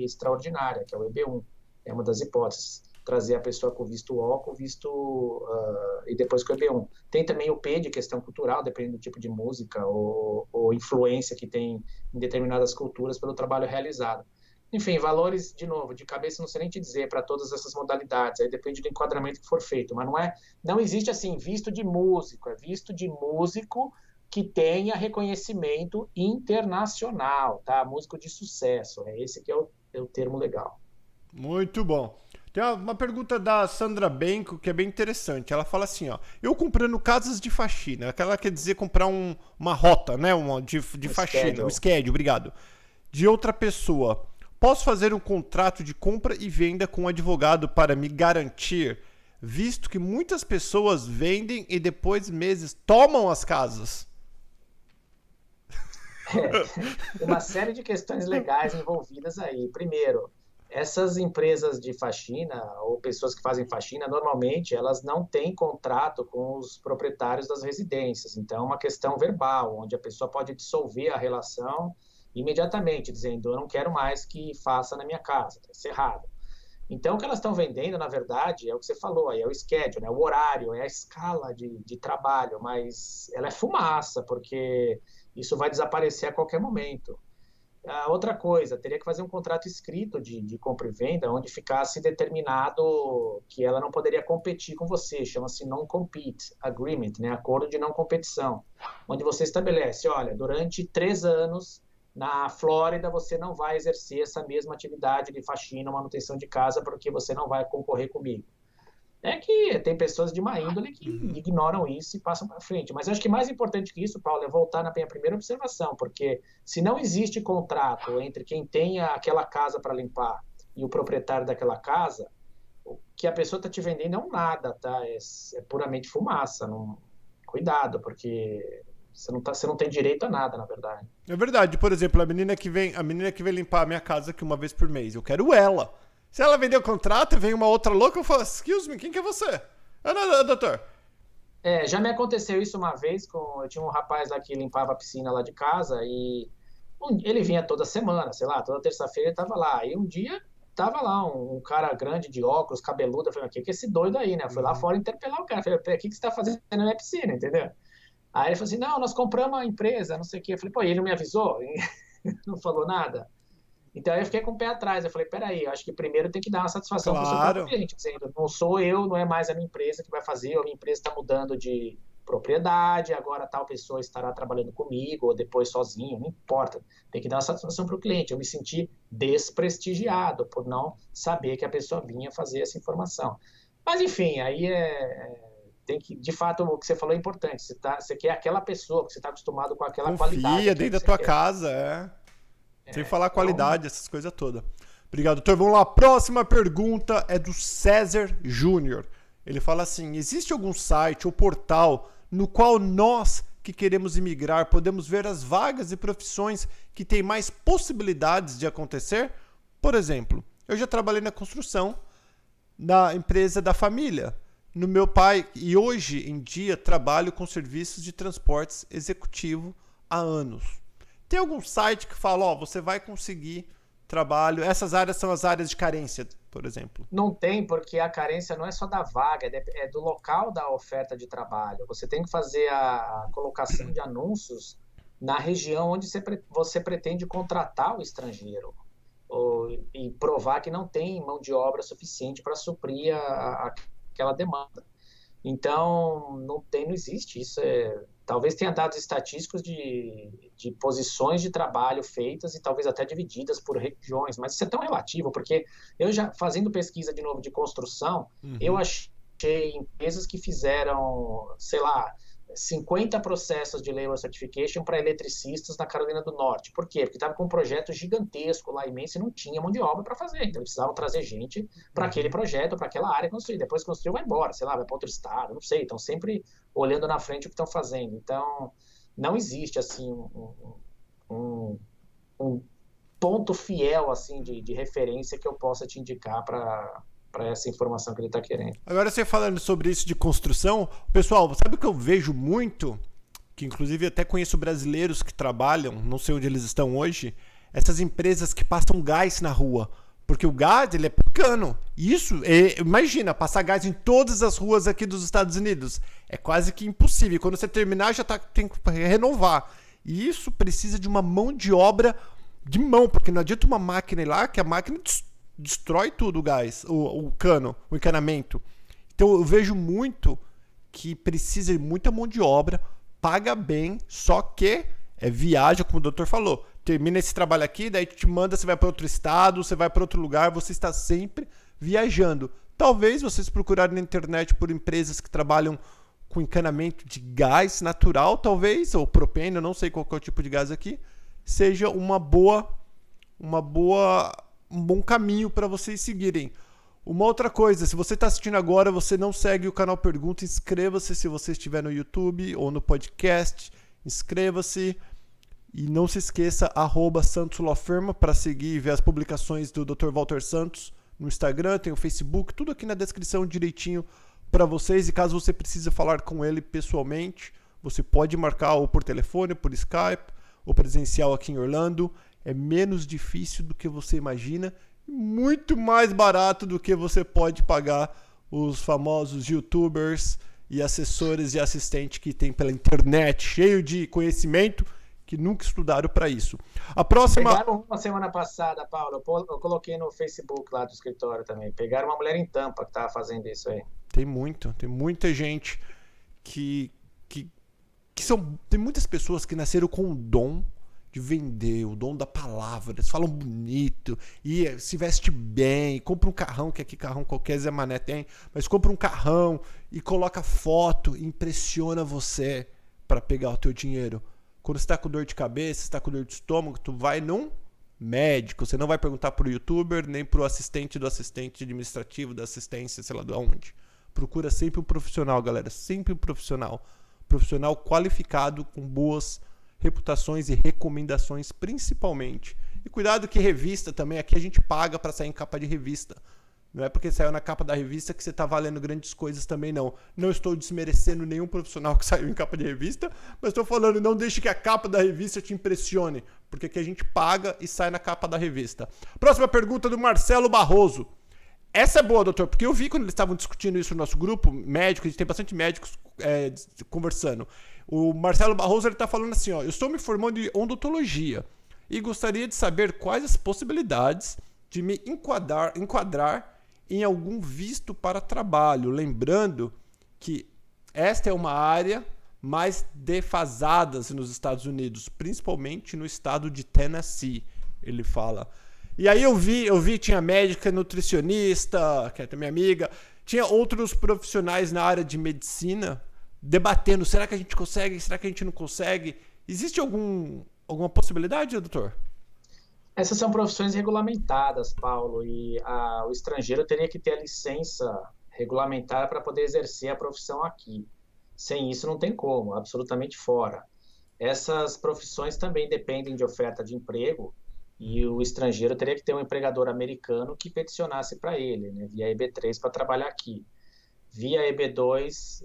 extraordinária, que é o EB1. É uma das hipóteses. Trazer a pessoa com visto O, com visto uh, e depois com o EB1. Tem também o P de questão cultural, dependendo do tipo de música ou, ou influência que tem em determinadas culturas pelo trabalho realizado. Enfim, valores, de novo, de cabeça não sei nem te dizer para todas essas modalidades, aí depende do enquadramento que for feito, mas não é, não existe assim, visto de músico, é visto de músico que tenha reconhecimento internacional, tá? Músico de sucesso, é esse que é o, é o termo legal. Muito bom. Tem uma pergunta da Sandra Benco que é bem interessante. Ela fala assim, ó. Eu comprando casas de faxina. Aquela quer dizer comprar um, uma rota, né? Uma, de, de um faxina. Schedule. Um schedule, obrigado. De outra pessoa. Posso fazer um contrato de compra e venda com um advogado para me garantir, visto que muitas pessoas vendem e depois meses tomam as casas? [laughs] É, uma série de questões legais envolvidas aí. Primeiro, essas empresas de faxina ou pessoas que fazem faxina, normalmente elas não têm contrato com os proprietários das residências. Então, é uma questão verbal, onde a pessoa pode dissolver a relação imediatamente, dizendo: Eu não quero mais que faça na minha casa, está encerrado. Então, o que elas estão vendendo, na verdade, é o que você falou, é o schedule, é o horário, é a escala de, de trabalho, mas ela é fumaça, porque isso vai desaparecer a qualquer momento. A outra coisa, teria que fazer um contrato escrito de, de compra e venda, onde ficasse determinado que ela não poderia competir com você, chama-se non-compete agreement, né? acordo de não competição, onde você estabelece, olha, durante três anos na Flórida você não vai exercer essa mesma atividade de faxina, manutenção de casa, porque você não vai concorrer comigo. É que tem pessoas de má índole que uhum. ignoram isso e passam para frente. Mas acho que mais importante que isso, Paulo, é voltar na minha primeira observação, porque se não existe contrato entre quem tem aquela casa para limpar e o proprietário daquela casa, o que a pessoa está te vendendo é um nada, tá? É, é puramente fumaça. Não... Cuidado, porque você não, tá, você não tem direito a nada, na verdade. É verdade. Por exemplo, a menina que vem, a menina que vem limpar a minha casa aqui uma vez por mês, eu quero ela. Se ela vender o contrato e vem uma outra louca, eu falo, excuse me, quem que é você? Ah, não, doutor. É, já me aconteceu isso uma vez com. Eu tinha um rapaz lá que limpava a piscina lá de casa e ele vinha toda semana, sei lá, toda terça-feira ele tava lá. E um dia tava lá um, um, cara grande de óculos, cabeludo, eu falei, o que é esse doido aí, né? Eu fui lá uhum. fora interpelar o cara. Eu falei, o que, que você tá fazendo na minha piscina, entendeu? Aí ele falou assim: não, nós compramos a empresa, não sei o quê. Eu falei, pô, ele não me avisou? [laughs] não falou nada. Então eu fiquei com o pé atrás. Eu falei, peraí, eu acho que primeiro tem que dar uma satisfação claro. para o seu cliente, dizendo, não sou eu, não é mais a minha empresa que vai fazer, a minha empresa está mudando de propriedade, agora tal pessoa estará trabalhando comigo, ou depois sozinho, não importa. Tem que dar uma satisfação para o cliente. Eu me senti desprestigiado por não saber que a pessoa vinha fazer essa informação. Mas enfim, aí é tem que, de fato, o que você falou é importante. Você, tá, você quer aquela pessoa, que você está acostumado com aquela Confia qualidade. Confia dentro da tua quer. casa, é. É. Sem falar então qualidade, essas coisas todas. Obrigado, doutor. Vamos lá. Próxima pergunta é do César Júnior. Ele fala assim: existe algum site ou portal no qual nós que queremos imigrar podemos ver as vagas e profissões que têm mais possibilidades de acontecer? Por exemplo, eu já trabalhei na construção na empresa da família no meu pai e hoje em dia trabalho com serviços de transportes executivo há anos. Tem algum site que fala, ó, você vai conseguir trabalho, essas áreas são as áreas de carência, por exemplo? Não tem, porque a carência não é só da vaga, é, é do local da oferta de trabalho. Você tem que fazer a colocação de anúncios na região onde você pretende contratar o estrangeiro e provar que não tem mão de obra suficiente para suprir a, a aquela demanda. Então, não tem, não existe. Isso é, talvez tenha dados estatísticos de, de posições de trabalho feitas e talvez até divididas por regiões, mas isso é tão relativo, porque eu já, fazendo pesquisa de novo de construção, uhum. eu achei empresas que fizeram, sei lá, 50 processos de Labor Certification para eletricistas na Carolina do Norte. Por quê? Porque estava com um projeto gigantesco lá, imenso, e não tinha mão de obra para fazer. Então, eles precisavam trazer gente para aquele uhum. projeto, para aquela área construir. Depois construiu, vai embora, sei lá, vai para outro estado, não sei. Estão sempre olhando na frente o que estão fazendo. Então, não existe, assim, um, um, um ponto fiel, assim, de, de referência que eu possa te indicar para para essa informação que ele está querendo. Agora você falando sobre isso de construção, pessoal, sabe o que eu vejo muito? Que inclusive até conheço brasileiros que trabalham, não sei onde eles estão hoje, essas empresas que passam gás na rua. Porque o gás, ele é pequeno. Isso, é, imagina, passar gás em todas as ruas aqui dos Estados Unidos. É quase que impossível. Quando você terminar, já tá, tem que renovar. E isso precisa de uma mão de obra de mão, porque não adianta uma máquina ir lá, que a máquina destrói tudo o gás, o, o cano, o encanamento. Então eu vejo muito que precisa de muita mão de obra, paga bem, só que é viagem, como o doutor falou. Termina esse trabalho aqui, daí te manda, você vai para outro estado, você vai para outro lugar, você está sempre viajando. Talvez vocês procurarem na internet por empresas que trabalham com encanamento de gás natural, talvez, ou propênio, não sei qual é o tipo de gás aqui, seja uma boa uma boa um bom caminho para vocês seguirem. Uma outra coisa, se você está assistindo agora, você não segue o canal Pergunta, inscreva-se se você estiver no YouTube ou no podcast. Inscreva-se e não se esqueça arroba para seguir e ver as publicações do Dr. Walter Santos no Instagram, tem o Facebook, tudo aqui na descrição direitinho para vocês. E caso você precise falar com ele pessoalmente, você pode marcar ou por telefone, por Skype, ou presencial aqui em Orlando é menos difícil do que você imagina, muito mais barato do que você pode pagar os famosos youtubers e assessores e assistentes que tem pela internet, cheio de conhecimento que nunca estudaram para isso. A próxima. Pegaram uma semana passada, Paulo, eu coloquei no Facebook lá do escritório também. Pegaram uma mulher em tampa que estava fazendo isso aí. Tem muito, tem muita gente que, que, que são. Tem muitas pessoas que nasceram com o dom de vender, o dom da palavra. Eles falam bonito e se veste bem, compra um carrão, que aqui carrão qualquer Zé Mané tem, mas compra um carrão e coloca foto, impressiona você para pegar o teu dinheiro. Quando você está com dor de cabeça, está com dor de estômago, tu vai num médico. Você não vai perguntar para o youtuber, nem para o assistente do assistente administrativo, da assistência, sei lá de onde. Procura sempre um profissional, galera. Sempre um profissional. Profissional qualificado, com boas reputações e recomendações, principalmente. E cuidado que revista também, aqui a gente paga para sair em capa de revista. Não é porque saiu na capa da revista que você está valendo grandes coisas também, não. Não estou desmerecendo nenhum profissional [laughs] que saiu em capa de revista, mas estou falando, não deixe que a capa da revista te impressione, porque aqui a gente paga e sai na capa da revista. Próxima pergunta do Marcelo Barroso. Essa é boa, doutor, porque eu vi quando eles estavam discutindo isso no nosso grupo, médico, a gente tem bastante médicos é, conversando. O Marcelo Barroso está falando assim: ó, eu estou me formando em odontologia e gostaria de saber quais as possibilidades de me enquadrar, enquadrar em algum visto para trabalho. Lembrando que esta é uma área mais defasada nos Estados Unidos, principalmente no estado de Tennessee, ele fala. E aí eu vi, eu vi tinha médica, nutricionista, que é minha amiga, tinha outros profissionais na área de medicina debatendo, será que a gente consegue, será que a gente não consegue? Existe algum alguma possibilidade, doutor? Essas são profissões regulamentadas, Paulo, e a, o estrangeiro teria que ter a licença regulamentada para poder exercer a profissão aqui. Sem isso, não tem como, absolutamente fora. Essas profissões também dependem de oferta de emprego e o estrangeiro teria que ter um empregador americano que peticionasse para ele, né, via EB3, para trabalhar aqui. Via EB2,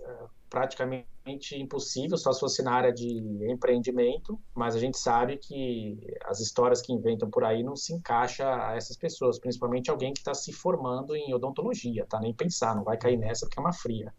praticamente impossível, só se fosse na área de empreendimento, mas a gente sabe que as histórias que inventam por aí não se encaixa a essas pessoas, principalmente alguém que está se formando em odontologia, tá? Nem pensar, não vai cair nessa porque é uma fria.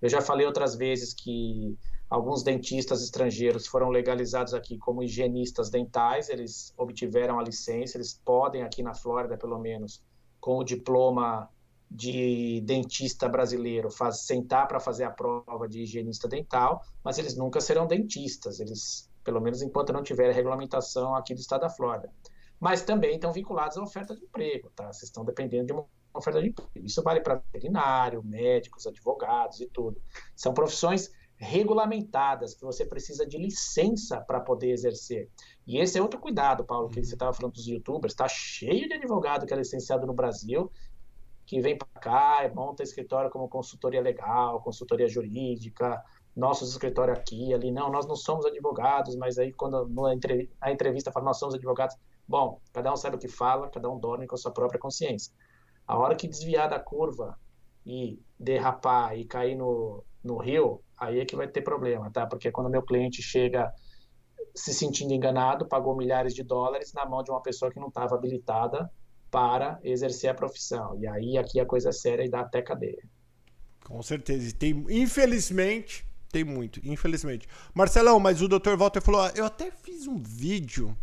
Eu já falei outras vezes que alguns dentistas estrangeiros foram legalizados aqui como higienistas dentais, eles obtiveram a licença, eles podem aqui na Flórida, pelo menos, com o diploma de dentista brasileiro faz, sentar para fazer a prova de higienista dental, mas eles nunca serão dentistas, eles, pelo menos enquanto não tiver regulamentação aqui do estado da Flórida. Mas também estão vinculados à oferta de emprego, tá? Vocês estão dependendo de uma oferta de emprego. Isso vale para veterinário, médicos, advogados e tudo. São profissões regulamentadas, que você precisa de licença para poder exercer. E esse é outro cuidado, Paulo, que você estava falando dos youtubers, está cheio de advogado que é licenciado no Brasil que vem para cá e monta escritório como consultoria legal, consultoria jurídica, nossos escritórios aqui, ali. Não, nós não somos advogados, mas aí quando na entrevista fala, nós somos advogados. Bom, cada um sabe o que fala, cada um dorme com a sua própria consciência. A hora que desviar da curva e derrapar e cair no, no rio, aí é que vai ter problema, tá? Porque quando meu cliente chega se sentindo enganado, pagou milhares de dólares na mão de uma pessoa que não estava habilitada para exercer a profissão. E aí aqui a coisa é séria e dá até cadeia. Com certeza. E tem, infelizmente, tem muito, infelizmente. Marcelão, mas o Dr. Walter falou: ah, eu até fiz um vídeo.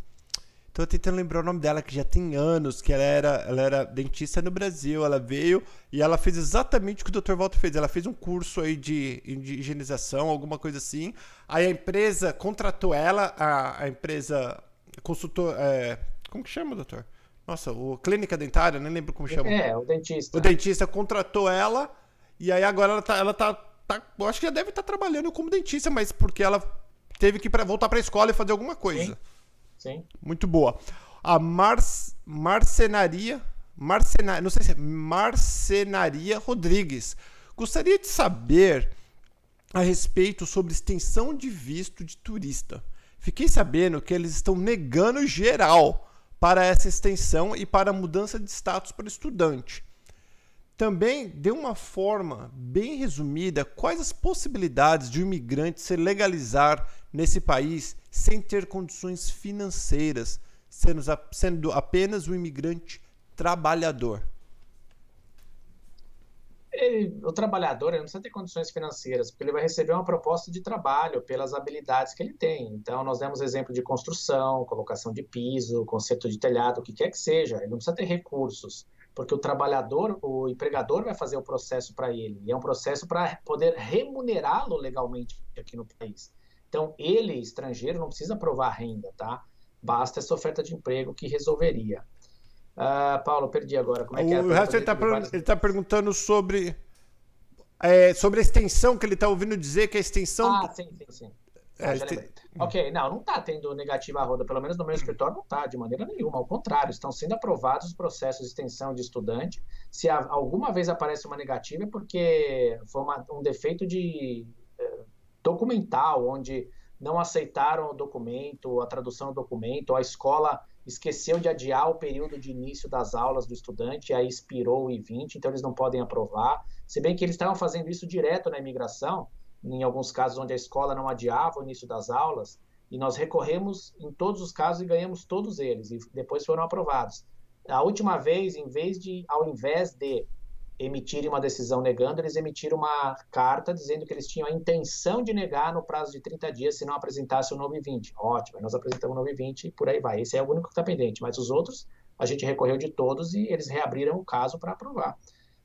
Tô tentando lembrar o nome dela, que já tem anos, que ela era, ela era dentista no Brasil. Ela veio e ela fez exatamente o que o Dr. Walter fez. Ela fez um curso aí de, de higienização, alguma coisa assim. Aí a empresa contratou ela, a, a empresa consultor. É, como que chama, doutor? Nossa, o clínica dentária, nem lembro como chama. É, o dentista. O dentista contratou ela e aí agora ela tá, ela tá, tá eu acho que já deve estar tá trabalhando como dentista, mas porque ela teve que pra, voltar para a escola e fazer alguma coisa. Sim. Sim. Muito boa. A Mar, Marcenaria, Marcenaria, não sei se é Marcenaria Rodrigues. Gostaria de saber a respeito sobre extensão de visto de turista. Fiquei sabendo que eles estão negando geral para essa extensão e para a mudança de status para estudante. Também de uma forma bem resumida quais as possibilidades de um imigrante se legalizar nesse país sem ter condições financeiras, sendo, apenas um imigrante trabalhador. Ele, o trabalhador não precisa ter condições financeiras, porque ele vai receber uma proposta de trabalho pelas habilidades que ele tem. Então, nós demos exemplo de construção, colocação de piso, conserto de telhado, o que quer que seja. Ele não precisa ter recursos, porque o trabalhador, o empregador vai fazer o processo para ele. E é um processo para poder remunerá-lo legalmente aqui no país. Então, ele, estrangeiro, não precisa provar renda, tá? Basta essa oferta de emprego que resolveria. Uh, Paulo, perdi agora. Como é que é? O resto ele está per tá perguntando sobre, é, sobre a extensão, que ele está ouvindo dizer que a extensão. Ah, sim, sim, sim. É, ah, este... Ok, não, não está tendo negativa a roda, pelo menos no meu escritório não está, de maneira nenhuma. Ao contrário, estão sendo aprovados os processos de extensão de estudante. Se alguma vez aparece uma negativa, é porque foi uma, um defeito de eh, documental, onde não aceitaram o documento, a tradução do documento, a escola esqueceu de adiar o período de início das aulas do estudante, aí expirou o I-20, então eles não podem aprovar. Se bem que eles estavam fazendo isso direto na imigração, em alguns casos onde a escola não adiava o início das aulas, e nós recorremos em todos os casos e ganhamos todos eles, e depois foram aprovados. A última vez, em vez de, ao invés de emitirem uma decisão negando, eles emitiram uma carta dizendo que eles tinham a intenção de negar no prazo de 30 dias se não apresentasse o novo 20. Ótimo, nós apresentamos o novo 20 e por aí vai. Esse é o único que está pendente, mas os outros a gente recorreu de todos e eles reabriram o caso para aprovar.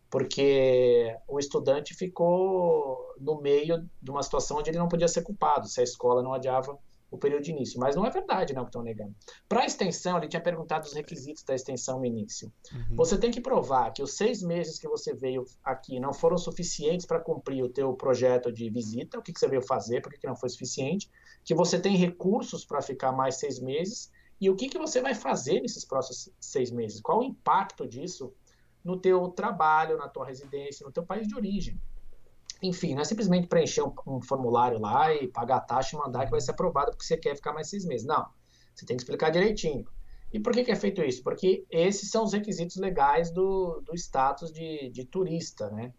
Porque o estudante ficou no meio de uma situação onde ele não podia ser culpado, se a escola não adiava o período de início. Mas não é verdade, não, que estão negando. Para a extensão, ele tinha perguntado os requisitos da extensão no início. Uhum. Você tem que provar que os seis meses que você veio aqui não foram suficientes para cumprir o teu projeto de visita, o que, que você veio fazer, por que não foi suficiente, que você tem recursos para ficar mais seis meses, e o que, que você vai fazer nesses próximos seis meses? Qual o impacto disso no teu trabalho, na tua residência, no teu país de origem? Enfim, não é simplesmente preencher um, um, formulário lá e pagar a taxa e mandar que vai ser aprovado porque você quer ficar mais seis meses. Não. Você tem que explicar direitinho. E por que, que é feito isso? Porque esses são os requisitos legais do, do status de, de turista, né?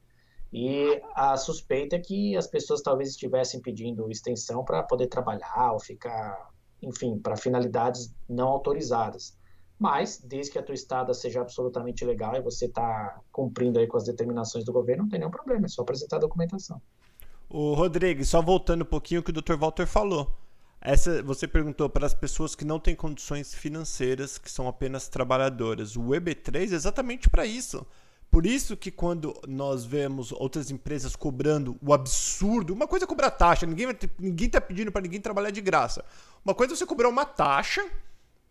E a suspeita é que as pessoas talvez estivessem pedindo extensão para poder trabalhar ou ficar, enfim, para finalidades não autorizadas. Mas, desde que a tua estada seja absolutamente legal e você está cumprindo aí com as determinações do governo, não tem nenhum problema, é só apresentar a documentação. O Rodrigues, só voltando um pouquinho o que o Dr. Walter falou. Essa, você perguntou para as pessoas que não têm condições financeiras, que são apenas trabalhadoras. O EB3 é exatamente para isso. Por isso que quando nós vemos outras empresas cobrando o absurdo, uma coisa é cobrar taxa, ninguém ninguém está pedindo para ninguém trabalhar de graça. Uma coisa é você cobrar uma taxa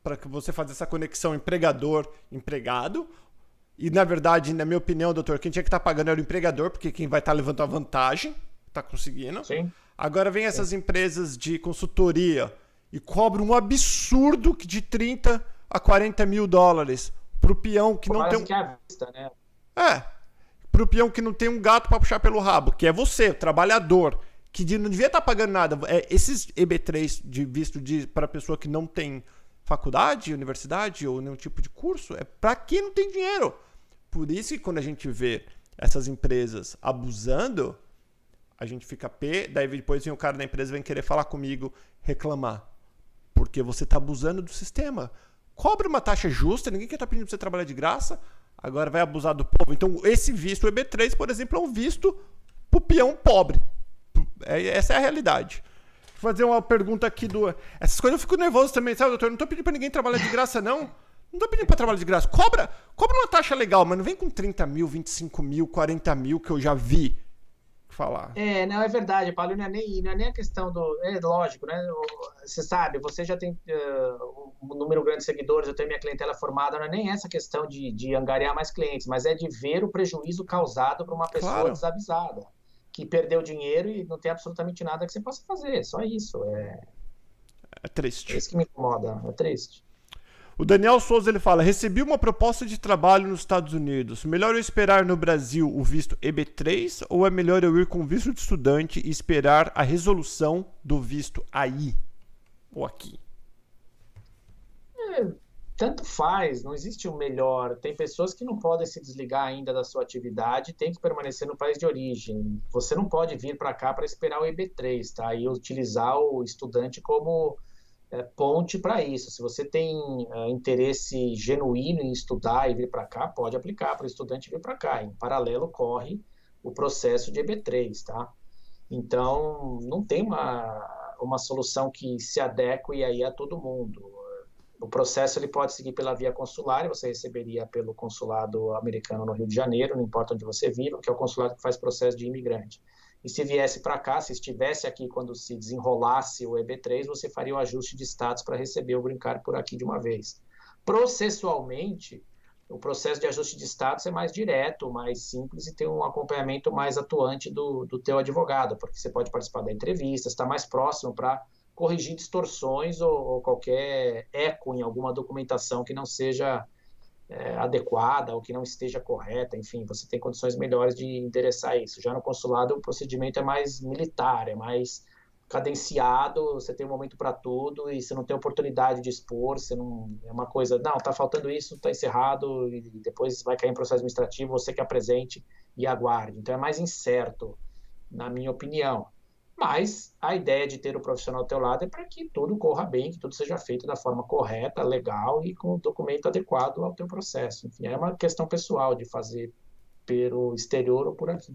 para que você fazer essa conexão empregador-empregado. E, na verdade, na minha opinião, doutor, quem tinha que estar tá pagando era o empregador, porque quem vai estar tá levando a vantagem, está conseguindo. Sim. Agora vem essas Sim. empresas de consultoria e cobram um absurdo de 30 a 40 mil dólares para o peão que não tem um... que vista, né? É, para o peão que não tem um gato para puxar pelo rabo, que é você, o trabalhador, que não devia estar tá pagando nada. É, esses EB3 de visto de para pessoa que não tem faculdade, universidade ou nenhum tipo de curso, é para quem não tem dinheiro. Por isso que quando a gente vê essas empresas abusando, a gente fica pé, daí depois vem o cara da empresa vem querer falar comigo, reclamar. Porque você está abusando do sistema. Cobre uma taxa justa, ninguém quer estar tá pedindo para você trabalhar de graça, agora vai abusar do povo. Então, esse visto, o EB3, por exemplo, é um visto para o peão pobre. É, essa é a realidade fazer uma pergunta aqui do. Essas coisas eu fico nervoso também, sabe, doutor? Eu não tô pedindo pra ninguém trabalhar de graça, não. Não tô pedindo pra trabalhar de graça. Cobra, cobra uma taxa legal, mas não vem com 30 mil, 25 mil, 40 mil que eu já vi falar. É, não, é verdade, Paulo. Não é nem, não é nem a questão do. É lógico, né? Você sabe, você já tem uh, um número grande de seguidores, eu tenho minha clientela formada, não é nem essa questão de, de angariar mais clientes, mas é de ver o prejuízo causado para uma pessoa claro. desavisada que perdeu dinheiro e não tem absolutamente nada que você possa fazer. Só isso. É, é triste. É isso que me incomoda. É triste. O Daniel Souza ele fala: recebi uma proposta de trabalho nos Estados Unidos. Melhor eu esperar no Brasil o visto EB3 ou é melhor eu ir com visto de estudante e esperar a resolução do visto aí ou aqui? É, tanto faz, não existe o um melhor. Tem pessoas que não podem se desligar ainda da sua atividade, tem que permanecer no país de origem. Você não pode vir para cá para esperar o EB3, tá? E utilizar o estudante como é, ponte para isso. Se você tem é, interesse genuíno em estudar e vir para cá, pode aplicar para o estudante vir para cá. Em paralelo, corre o processo de EB3, tá? Então, não tem uma, uma solução que se adeque aí a todo mundo. O processo ele pode seguir pela via consular, você receberia pelo consulado americano no Rio de Janeiro, não importa onde você viva, que é o consulado que faz processo de imigrante. E se viesse para cá, se estivesse aqui quando se desenrolasse o EB3, você faria o ajuste de status para receber o brincar por aqui de uma vez. Processualmente, o processo de ajuste de status é mais direto, mais simples e tem um acompanhamento mais atuante do, do teu advogado, porque você pode participar da entrevista, está mais próximo para corrigir distorções ou, ou, qualquer eco em alguma documentação que não seja é, adequada ou que não esteja correta, enfim, você tem condições melhores de endereçar isso. Já no consulado o procedimento é mais militar, é mais cadenciado, você tem um momento para tudo e você não tem oportunidade de expor, você não é uma coisa, não, tá faltando isso, tá encerrado e depois vai cair em processo administrativo, você que apresente e aguarde. Então é mais incerto, na minha opinião. Mas a ideia de ter o profissional ao teu lado é para que tudo corra bem, que tudo seja feito da forma correta, legal e com o documento adequado ao teu processo. Enfim, é uma questão pessoal de fazer pelo exterior ou por aqui.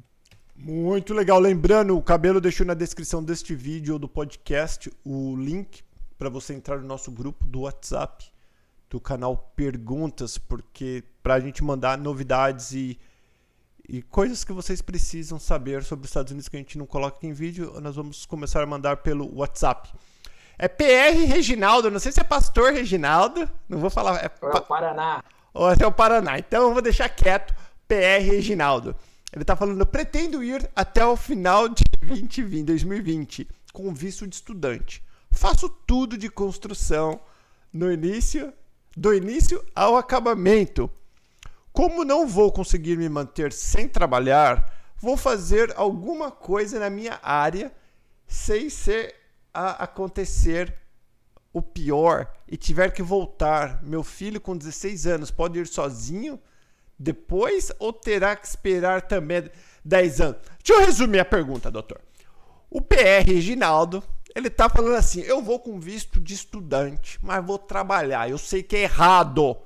Muito legal. Lembrando, o Cabelo deixou na descrição deste vídeo ou do podcast o link para você entrar no nosso grupo do WhatsApp do canal Perguntas, porque para a gente mandar novidades e, e coisas que vocês precisam saber sobre os Estados Unidos que a gente não coloca aqui em vídeo, nós vamos começar a mandar pelo WhatsApp. É PR Reginaldo, não sei se é Pastor Reginaldo, não vou falar. É, é o Paraná. Ou é o Paraná, então eu vou deixar quieto PR Reginaldo. Ele está falando, pretendo ir até o final de 2020, 2020, com visto de estudante. Faço tudo de construção no início, do início ao acabamento. Como não vou conseguir me manter sem trabalhar, vou fazer alguma coisa na minha área sem ser a acontecer o pior e tiver que voltar. Meu filho com 16 anos pode ir sozinho? depois ou terá que esperar também 10 anos? Deixa eu resumir a pergunta, doutor. O PR Reginaldo, ele tá falando assim: eu vou com visto de estudante, mas vou trabalhar. Eu sei que é errado.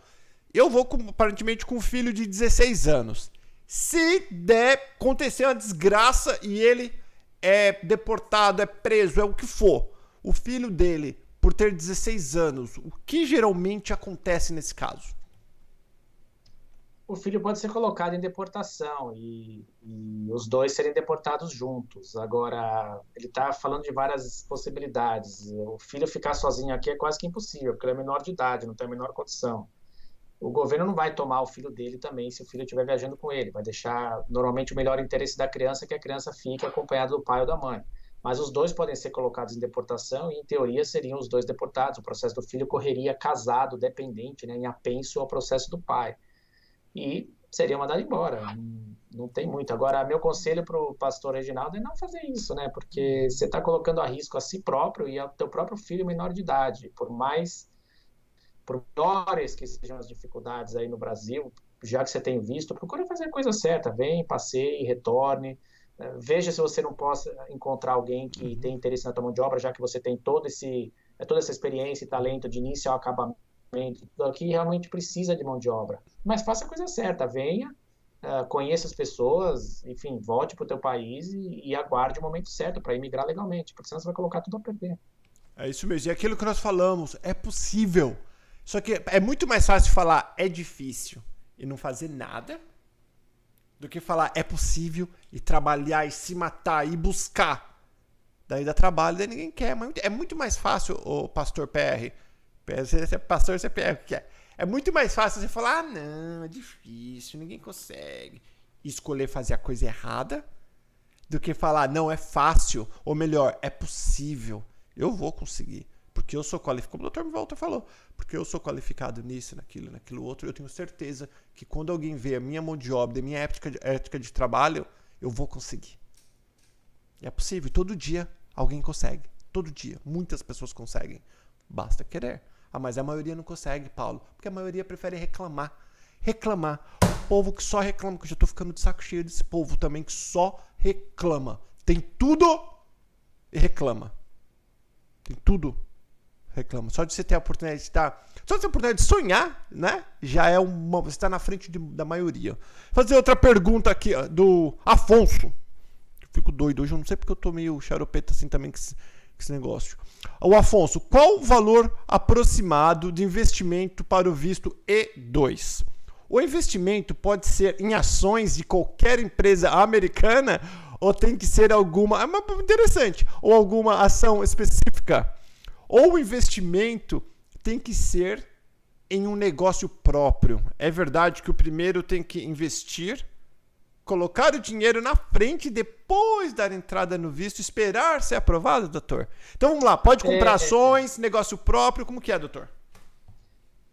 Eu vou com, aparentemente com um filho de 16 anos. Se der acontecer uma desgraça e ele é deportado, é preso, é o que for, o filho dele, por ter 16 anos, o que geralmente acontece nesse caso? o filho pode ser colocado em deportação e, e os dois serem deportados juntos. Agora, ele está falando de várias possibilidades. O filho ficar sozinho aqui é quase que impossível, porque ele é menor de idade, não tem a menor condição. O governo não vai tomar o filho dele também se o filho estiver viajando com ele. Vai deixar, normalmente, o melhor interesse da criança é que a criança fique acompanhada do pai ou da mãe. Mas os dois podem ser colocados em deportação e, em teoria, seriam os dois deportados. O processo do filho correria casado, dependente, né, em apenso ao processo do pai e seria mandado embora. Não, tem muito. Agora, meu conselho para o pastor Reginaldo é não fazer isso, né? Porque você está colocando a risco a si próprio e ao teu próprio filho menor de idade. Por mais por maiores que sejam as dificuldades aí no Brasil, já que você tem visto, procure fazer a coisa certa. Vem, passeie, retorne. É, veja se você não possa encontrar alguém que uhum. tem interesse na tua mão de obra, já que você tem todo esse, toda essa experiência e talento de início ao acabamento aqui realmente precisa de mão de obra. Mas faça a coisa certa, venha, uh, conheça as pessoas, enfim, volte para o teu país e, e aguarde o momento certo para imigrar legalmente, porque senão você vai colocar tudo a perder. É isso mesmo. E aquilo que nós falamos, é possível. Só que é muito mais fácil falar é difícil e não fazer nada do que falar é possível e trabalhar e se matar e buscar. Daí dá trabalho, daí ninguém quer. É muito mais fácil, o pastor PR, você é pastor, você pega. É muito mais fácil você falar, ah, não, é difícil, ninguém consegue. Escolher fazer a coisa errada do que falar, não, é fácil, ou melhor, é possível. Eu vou conseguir. Porque eu sou qualificado, como o Dr. Walter falou, porque eu sou qualificado nisso, naquilo, naquilo outro, eu tenho certeza que quando alguém vê a minha mão de obra, a minha ética de, ética de trabalho, eu vou conseguir. É possível, todo dia alguém consegue. Todo dia, muitas pessoas conseguem. Basta querer. Ah, mas a maioria não consegue, Paulo. Porque a maioria prefere reclamar. Reclamar. O povo que só reclama, que eu já tô ficando de saco cheio desse povo também que só reclama. Tem tudo e reclama. Tem tudo. Reclama. Só de você ter a oportunidade de estar Só essa oportunidade de sonhar, né? Já é uma. Você está na frente de, da maioria. Vou fazer outra pergunta aqui, do Afonso. Fico doido hoje, eu não sei porque eu tô meio xaropeta assim também com esse, com esse negócio. O Afonso, qual o valor aproximado de investimento para o visto E2? O investimento pode ser em ações de qualquer empresa americana ou tem que ser alguma. É interessante. Ou alguma ação específica. Ou o investimento tem que ser em um negócio próprio. É verdade que o primeiro tem que investir, colocar o dinheiro na frente e depois dar entrada no visto, esperar ser aprovado, doutor? Então vamos lá, pode comprar é, ações, negócio próprio, como que é, doutor?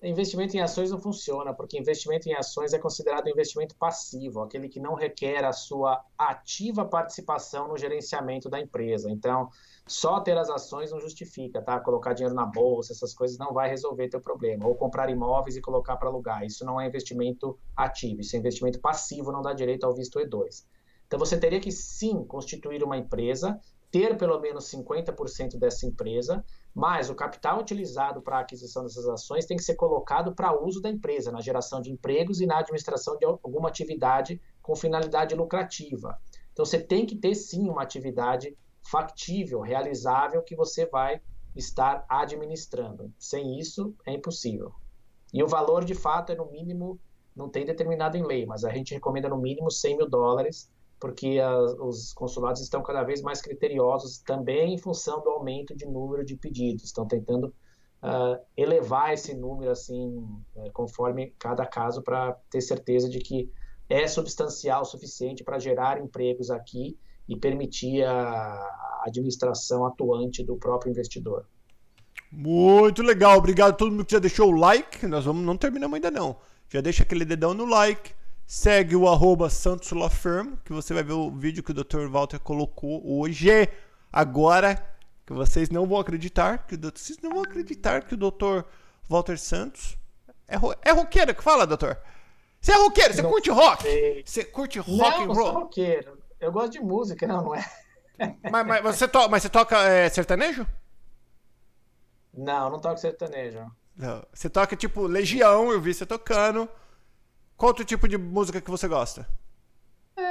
Investimento em ações não funciona, porque investimento em ações é considerado investimento passivo, aquele que não requer a sua ativa participação no gerenciamento da empresa. Então, só ter as ações não justifica, tá? Colocar dinheiro na bolsa, essas coisas não vai resolver teu problema. Ou comprar imóveis e colocar para alugar. Isso não é investimento ativo, isso é investimento passivo, não dá direito ao visto E2. Então, você teria que sim constituir uma empresa, ter pelo menos 50% dessa empresa, mas o capital utilizado para a aquisição dessas ações tem que ser colocado para uso da empresa, na geração de empregos e na administração de alguma atividade com finalidade lucrativa. Então você tem que ter sim uma atividade factível, realizável que você vai estar administrando. Sem isso é impossível. E o valor de fato é no mínimo, não tem determinado em lei, mas a gente recomenda no mínimo 100 mil dólares porque os consulados estão cada vez mais criteriosos também em função do aumento de número de pedidos. Estão tentando uh, elevar esse número assim, uh, conforme cada caso, para ter certeza de que é substancial o suficiente para gerar empregos aqui e permitir a administração atuante do próprio investidor. Muito legal, obrigado a todo mundo que já deixou o like. Nós vamos, não terminamos ainda não. Já deixa aquele dedão no like Segue o arroba Santos Lafirm, que você vai ver o vídeo que o Dr. Walter colocou hoje. Agora, que vocês não vão acreditar, que o Dr. vocês não vão acreditar que o Dr. Walter Santos é, ro... é roqueiro que fala, doutor? Você é roqueiro, você curte rock? Sei. Você curte rock não, and roll? Não, roqueiro. Eu gosto de música, não, não é? mas, mas, você, to... mas você toca é, sertanejo? Não, não toco sertanejo. Não. Você toca tipo Legião, eu vi você tocando. Qual outro tipo de música que você gosta? É,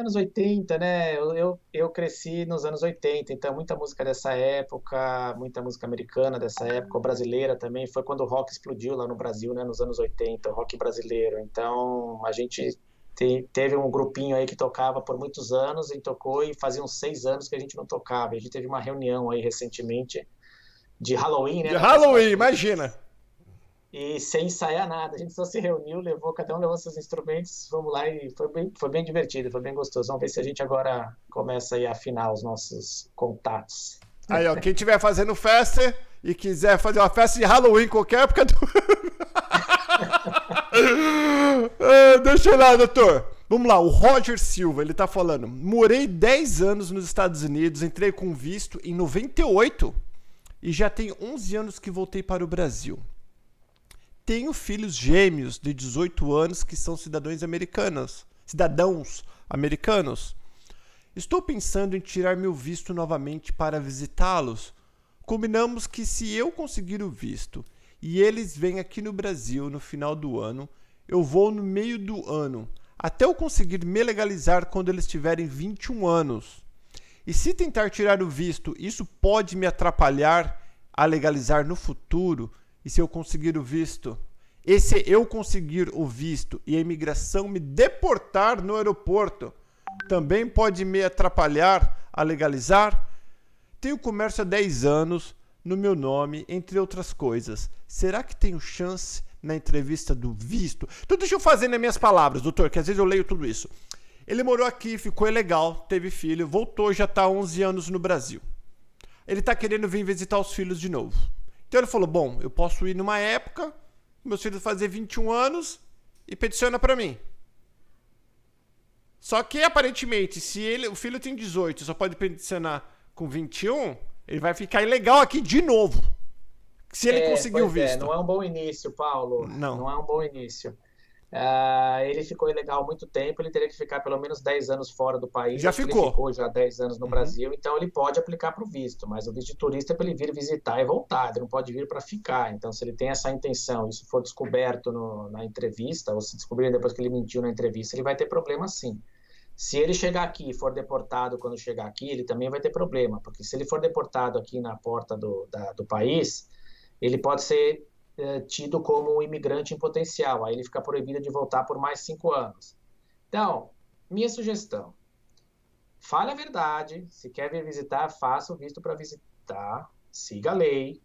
anos 80, né? Eu, eu, eu, cresci nos anos 80, então muita música dessa época, muita música americana dessa época, brasileira também. Foi quando o rock explodiu lá no Brasil, né? Nos anos 80, o rock brasileiro. Então a gente te, teve um grupinho aí que tocava por muitos anos e tocou e fazia uns seis anos que a gente não tocava. A gente teve uma reunião aí recentemente de Halloween, né? De Halloween, imagina! E sem ensaiar nada. A gente só se reuniu, levou, cada um levou seus instrumentos, vamos lá e foi bem, foi bem divertido, foi bem gostoso. Vamos ver se a gente agora começa a afinar os nossos contatos. Aí, ó, quem estiver fazendo festa e quiser fazer uma festa de Halloween qualquer época do... ah, [laughs] deixa eu lá, doutor. Vamos lá, o Roger Silva, ele tá falando. Morei 10 anos nos Estados Unidos, entrei com visto em 98 e já tem 11 anos que voltei para o Brasil. Tenho filhos gêmeos de 18 anos que são cidadãos americanos, cidadãos americanos. Estou pensando em tirar meu visto novamente para visitá-los. Combinamos que se eu conseguir o visto e eles vêm aqui no Brasil no final do ano, eu vou no meio do ano, até eu conseguir me legalizar quando eles tiverem 21 anos. E se tentar tirar o visto, isso pode me atrapalhar a legalizar no futuro e se eu conseguir o visto, e se eu conseguir o visto e a imigração me deportar no aeroporto, também pode me atrapalhar a legalizar? Tenho comércio há 10 anos no meu nome, entre outras coisas. Será que tenho chance na entrevista do visto? Então deixa eu fazer nas minhas palavras, doutor, que às vezes eu leio tudo isso. Ele morou aqui, ficou legal, teve filho, voltou, já está há 11 anos no Brasil. Ele está querendo vir visitar os filhos de novo. Então ele falou: bom, eu posso ir numa época, meus filhos fazer 21 anos e peticiona para mim. Só que aparentemente, se ele, o filho tem 18, só pode peticionar com 21, ele vai ficar ilegal aqui de novo. Se ele é, conseguir o é, visto. É, não é um bom início, Paulo. Não. Não é um bom início. Uh, ele ficou ilegal há muito tempo, ele teria que ficar pelo menos 10 anos fora do país. Já ficou. Ele ficou já 10 anos no uhum. Brasil, então ele pode aplicar para o visto, mas o visto de turista é para ele vir visitar e voltar, ele não pode vir para ficar. Então, se ele tem essa intenção, isso for descoberto no, na entrevista, ou se descobrirem depois que ele mentiu na entrevista, ele vai ter problema sim. Se ele chegar aqui e for deportado quando chegar aqui, ele também vai ter problema, porque se ele for deportado aqui na porta do, da, do país, ele pode ser é, tido como um imigrante em potencial. Aí ele fica proibido de voltar por mais cinco anos. Então, minha sugestão: fale a verdade. Se quer vir visitar, faça o visto para visitar. Siga a lei.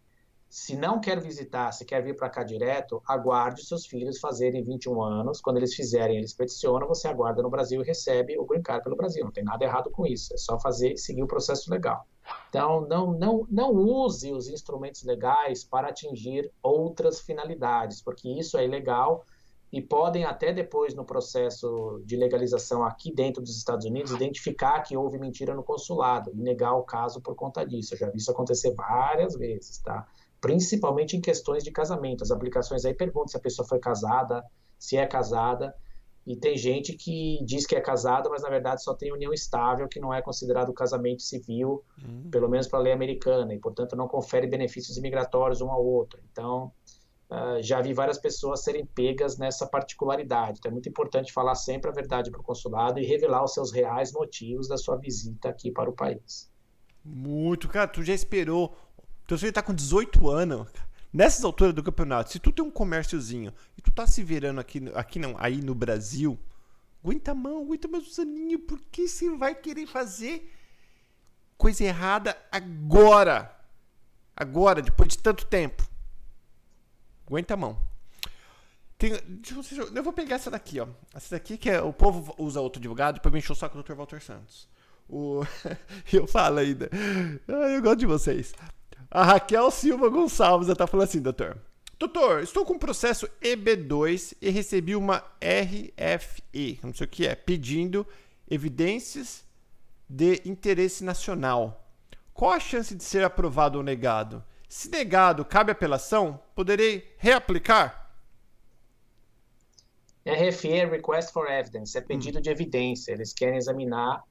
Se não quer visitar, se quer vir para cá direto, aguarde seus filhos fazerem 21 anos. Quando eles fizerem, eles peticionam, você aguarda no Brasil e recebe o green card pelo Brasil. Não tem nada errado com isso. É só fazer seguir o processo legal. Então, não, não, não use os instrumentos legais para atingir outras finalidades, porque isso é ilegal e podem até depois, no processo de legalização aqui dentro dos Estados Unidos, identificar que houve mentira no consulado e negar o caso por conta disso. Eu já vi isso acontecer várias vezes, tá? Principalmente em questões de casamento. As aplicações aí perguntam se a pessoa foi casada, se é casada. E tem gente que diz que é casada, mas na verdade só tem união estável, que não é considerado casamento civil, uhum. pelo menos para a lei americana, e portanto não confere benefícios imigratórios um ao outro. Então, uh, já vi várias pessoas serem pegas nessa particularidade. Então é muito importante falar sempre a verdade para o consulado e revelar os seus reais motivos da sua visita aqui para o país. Muito, cara, tu já esperou. Teu filho está com 18 anos. Nessas alturas do campeonato, se tu tem um comérciozinho e tu tá se virando aqui, aqui não, aí no Brasil, aguenta a mão, aguenta mais um aninhos, porque você vai querer fazer coisa errada agora. Agora, depois de tanto tempo. Aguenta a mão. Tem, eu vou pegar essa daqui, ó. Essa daqui que é, o povo usa outro advogado para me encher o saco do Dr. Walter Santos. O, [laughs] eu falo ainda. Ah, eu gosto de vocês. A Raquel Silva Gonçalves está falando assim, doutor. Doutor, estou com processo EB2 e recebi uma RFE, não sei o que é, pedindo evidências de interesse nacional. Qual a chance de ser aprovado ou negado? Se negado, cabe apelação? Poderei reaplicar? RFE é Request for Evidence, é pedido hum. de evidência. Eles querem examinar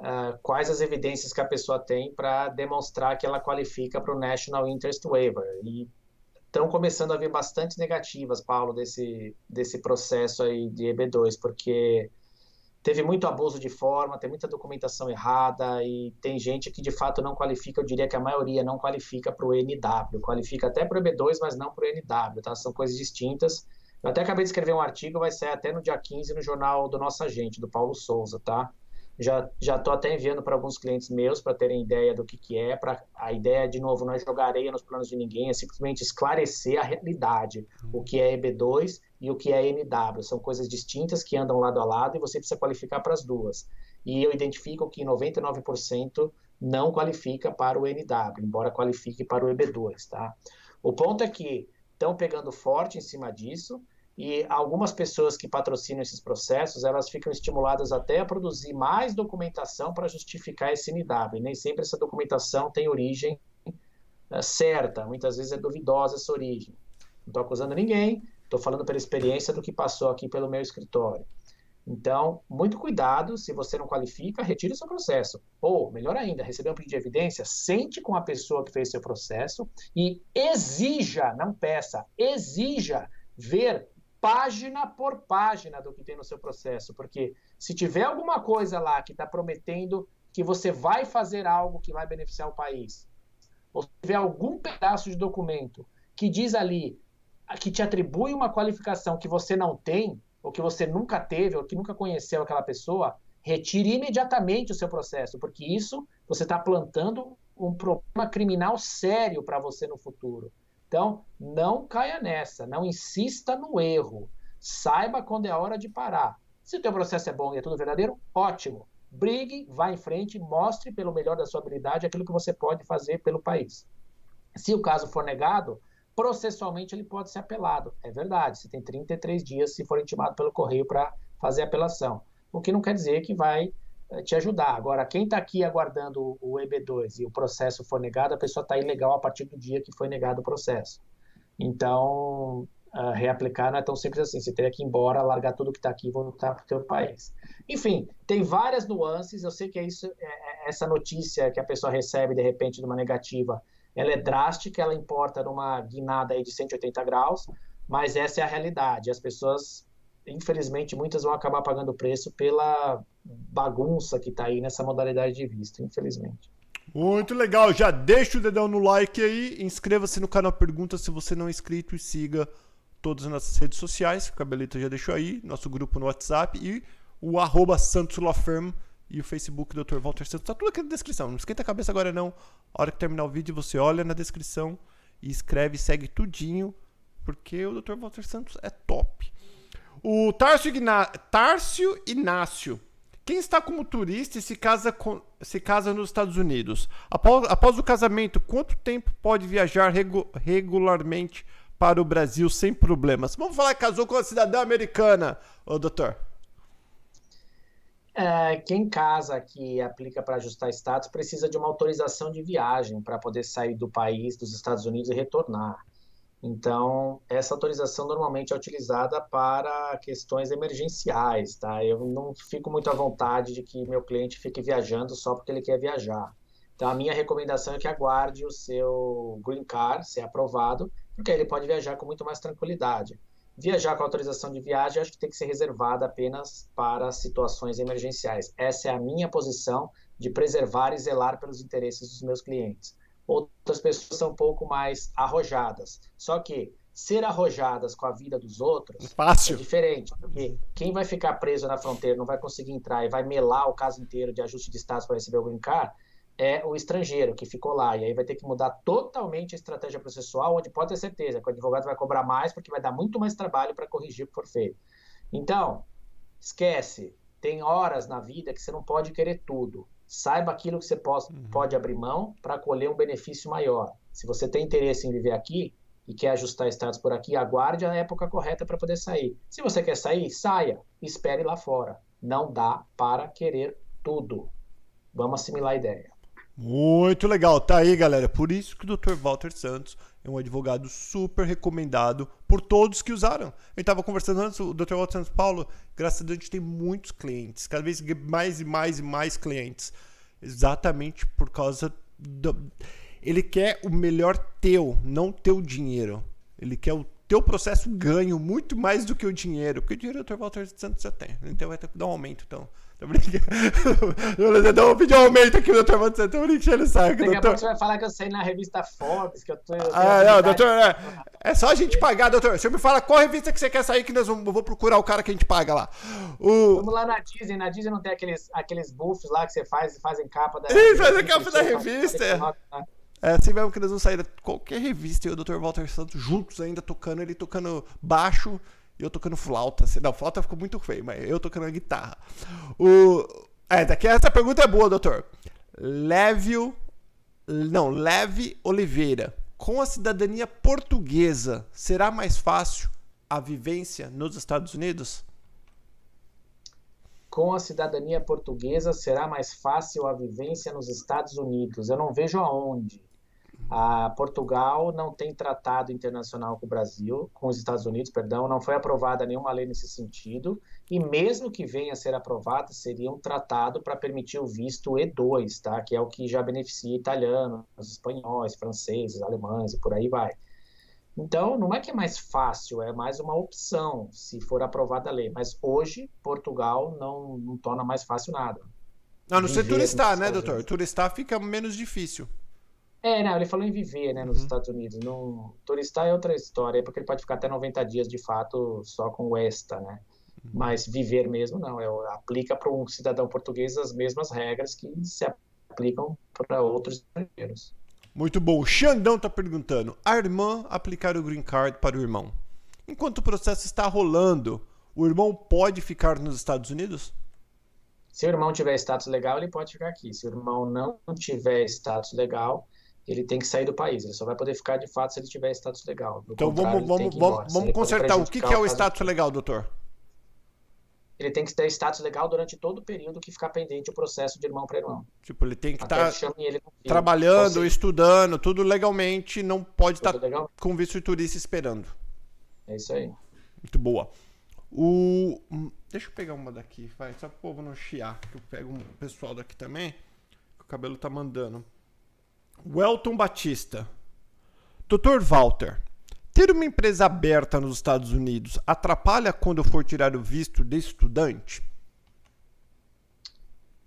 uh, quais as evidências que a pessoa tem para demonstrar que ela qualifica para o National Interest Waiver. E estão começando a haver bastante negativas, Paulo, desse, desse processo aí de EB2, porque teve muito abuso de forma, tem muita documentação errada e tem gente que de fato não qualifica, eu diria que a maioria não qualifica para o NW, qualifica até para o EB2, mas não para o NW, tá? São coisas distintas. Eu até acabei de escrever um artigo, vai ser até no dia 15 no jornal do nosso agente, do Paulo Souza, tá? Já já estou até enviando para alguns clientes meus para terem ideia do que, que é. Pra, a ideia, de novo, não é jogar areia nos planos de ninguém, é simplesmente esclarecer a realidade, o que é EB2 e o que é NW. São coisas distintas que andam lado a lado e você precisa qualificar para as duas. E eu identifico que 99% não qualifica para o NW, embora qualifique para o EB2. Tá? O ponto é que estão pegando forte em cima disso e algumas pessoas que patrocinam esses processos, elas ficam estimuladas até a produzir mais documentação para justificar esse. E nem sempre essa documentação tem origem é, certa, muitas vezes é duvidosa essa origem. Não estou acusando ninguém, estou falando pela experiência do que passou aqui pelo meu escritório. Então, muito cuidado, se você não qualifica, retire seu processo. Ou, melhor ainda, receber um pedido de evidência, sente com a pessoa que fez seu processo e exija, não peça, exija ver página por página do que tem no seu processo, porque se tiver alguma coisa lá que está prometendo que você vai fazer algo que vai beneficiar o país, ou se tiver algum pedaço de documento que diz ali que te atribui uma qualificação que você não tem, ou que você nunca teve, ou que nunca conheceu aquela pessoa, retire imediatamente o seu processo, porque isso você está plantando um problema criminal sério para você no futuro. Então, não caia nessa, não insista no erro. Saiba quando é a hora de parar. Se o teu processo é bom e é tudo verdadeiro, ótimo. Brigue, vá em frente, mostre pelo melhor da sua habilidade aquilo que você pode fazer pelo país. Se o caso for negado, processualmente ele pode ser apelado. É verdade, você tem 33 dias se for intimado pelo correio para fazer apelação. O que não quer dizer que vai te ajudar. Agora, quem está aqui aguardando o EB2 e o processo for negado, a pessoa está ilegal a partir do dia que foi negado o processo. Então, uh, reaplicar não é tão simples assim. Você teria que ir embora, largar tudo que está aqui e voltar para o seu país. Enfim, tem várias nuances. Eu sei que é isso, é, é, essa notícia que a pessoa recebe de repente de uma negativa, ela é drástica, ela importa numa guinada aí de 180 graus, mas essa é a realidade. As pessoas, infelizmente, muitas vão acabar pagando o preço pela bagunça que está aí nessa modalidade de visto, infelizmente. Muito legal, já deixa o dedão no like aí, inscreva-se no canal Pergunta se você não é inscrito e siga todas as nossas redes sociais, que a Belita já deixou aí, nosso grupo no WhatsApp e o arroba Santos Lafirm e o Facebook Dr. Walter Santos. Tá tudo aqui na descrição. Não esquenta a cabeça agora não. A hora que terminar o vídeo, você olha na descrição e escreve, segue tudinho, porque o Dr. Walter Santos é top. O Tárcio, Igna... Tárcio Inácio. Quem está como turista e se casa, com... se casa nos Estados Unidos? Após, após o casamento, quanto tempo pode viajar regu... regularmente para o Brasil sem problemas. Vamos falar que casou com uma cidadã americana, ô doutor. É, quem casa que aplica para ajustar status precisa de uma autorização de viagem para poder sair do país, dos Estados Unidos e retornar. Então, essa autorização normalmente é utilizada para questões emergenciais, tá? Eu não fico muito à vontade de que meu cliente fique viajando só porque ele quer viajar. Então, a minha recomendação é que aguarde o seu green card ser aprovado porque aí ele pode viajar com muito mais tranquilidade. Viajar com autorização de viagem acho que tem que ser reservada apenas para situações emergenciais. Essa é a minha posição de preservar e zelar pelos interesses dos meus clientes. Outras pessoas são um pouco mais arrojadas. Só que ser arrojadas com a vida dos outros Fácil. é diferente, porque quem vai ficar preso na fronteira não vai conseguir entrar e vai melar o caso inteiro de ajuste de status para receber o green card, é o estrangeiro que ficou lá. E aí vai ter que mudar totalmente a estratégia processual, onde pode ter certeza que o advogado vai cobrar mais, porque vai dar muito mais trabalho para corrigir o que for feito. Então, esquece. Tem horas na vida que você não pode querer tudo. Saiba aquilo que você pode, uhum. pode abrir mão para colher um benefício maior. Se você tem interesse em viver aqui e quer ajustar status por aqui, aguarde a época correta para poder sair. Se você quer sair, saia. Espere lá fora. Não dá para querer tudo. Vamos assimilar a ideia. Muito legal, tá aí galera. Por isso que o Dr. Walter Santos é um advogado super recomendado por todos que usaram. Eu estava conversando antes, o Dr. Walter Santos Paulo, graças a Deus a gente tem muitos clientes, cada vez mais e mais e mais clientes. Exatamente por causa do. Ele quer o melhor teu, não teu dinheiro. Ele quer o teu processo ganho muito mais do que o dinheiro, porque o dinheiro o Dr. Walter Santos já tem. Então vai ter que dar um aumento, então. Tô brincando. [laughs] Eu vou pedir um aumento aqui, doutor Você tô brincando, saco. Daqui doutor. a pouco você vai falar que eu sei na revista Forbes, que eu tô. Eu ah, não, doutor, é, é, só a gente pagar, doutor. Você me fala qual revista que você quer sair, que nós vamos, eu vou procurar o cara que a gente paga lá. O... Vamos lá na Disney. Na Disney não tem aqueles, aqueles buffs lá que você faz e fazem capa da. Ih, faz a capa da revista. É assim mesmo que nós vamos sair qualquer revista e o Dr. Walter Santos juntos ainda tocando, ele tocando baixo eu tocando flauta. Não, flauta ficou muito feio, mas eu tocando a guitarra. O... É, daqui essa pergunta é boa, doutor. Lévio. Não, Leve Oliveira. Com a cidadania portuguesa, será mais fácil a vivência nos Estados Unidos? Com a cidadania portuguesa, será mais fácil a vivência nos Estados Unidos. Eu não vejo aonde. A Portugal não tem tratado internacional com o Brasil, com os Estados Unidos, perdão, não foi aprovada nenhuma lei nesse sentido, e mesmo que venha a ser aprovada, seria um tratado para permitir o visto E2, tá? que é o que já beneficia italianos, espanhóis, franceses, alemães e por aí vai. Então, não é que é mais fácil, é mais uma opção, se for aprovada a lei. Mas hoje, Portugal não, não torna mais fácil nada. A não ser turistar, né, doutor? Turistar fica menos difícil. É, não, ele falou em viver, né, nos uhum. Estados Unidos. No, turistar é outra história, porque ele pode ficar até 90 dias de fato só com o ESTA, né? Uhum. Mas viver mesmo não, é, aplica para um cidadão português as mesmas regras que se aplicam para outros estrangeiros. Muito bom. O Xandão está perguntando: a irmã aplicar o green card para o irmão. Enquanto o processo está rolando, o irmão pode ficar nos Estados Unidos? Se o irmão tiver status legal, ele pode ficar aqui. Se o irmão não tiver status legal, ele tem que sair do país. Ele só vai poder ficar de fato se ele tiver status legal. então vamos, vamos, vamos, vamos consertar. O que, que é o status legal, doutor? Ele tem que ter status legal durante todo o período que ficar pendente o processo de irmão para irmão. Tipo, ele tem que estar tá trabalhando, estudando, tudo legalmente, não pode estar tá com visto de turista esperando. É isso aí. Muito boa. O... Hum, deixa eu pegar uma daqui, vai, só para o povo não chiar, que eu pego um pessoal daqui também, que o cabelo tá mandando. Welton Batista. Dr. Walter, ter uma empresa aberta nos Estados Unidos atrapalha quando eu for tirar o visto de estudante?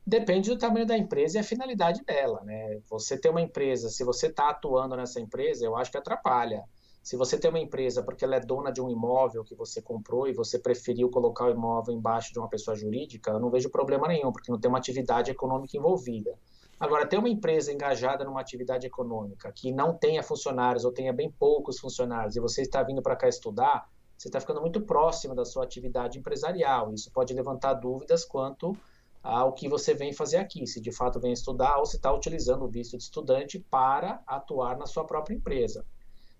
Depende do tamanho da empresa e a finalidade dela, né? Você ter uma empresa, se você está atuando nessa empresa, eu acho que atrapalha. Se você tem uma empresa porque ela é dona de um imóvel que você comprou e você preferiu colocar o imóvel embaixo de uma pessoa jurídica, eu não vejo problema nenhum, porque não tem uma atividade econômica envolvida. Agora, ter uma empresa engajada numa atividade econômica que não tenha funcionários ou tenha bem poucos funcionários e você está vindo para cá estudar, você está ficando muito próximo da sua atividade empresarial. Isso pode levantar dúvidas quanto ao que você vem fazer aqui, se de fato vem estudar ou se está utilizando o visto de estudante para atuar na sua própria empresa.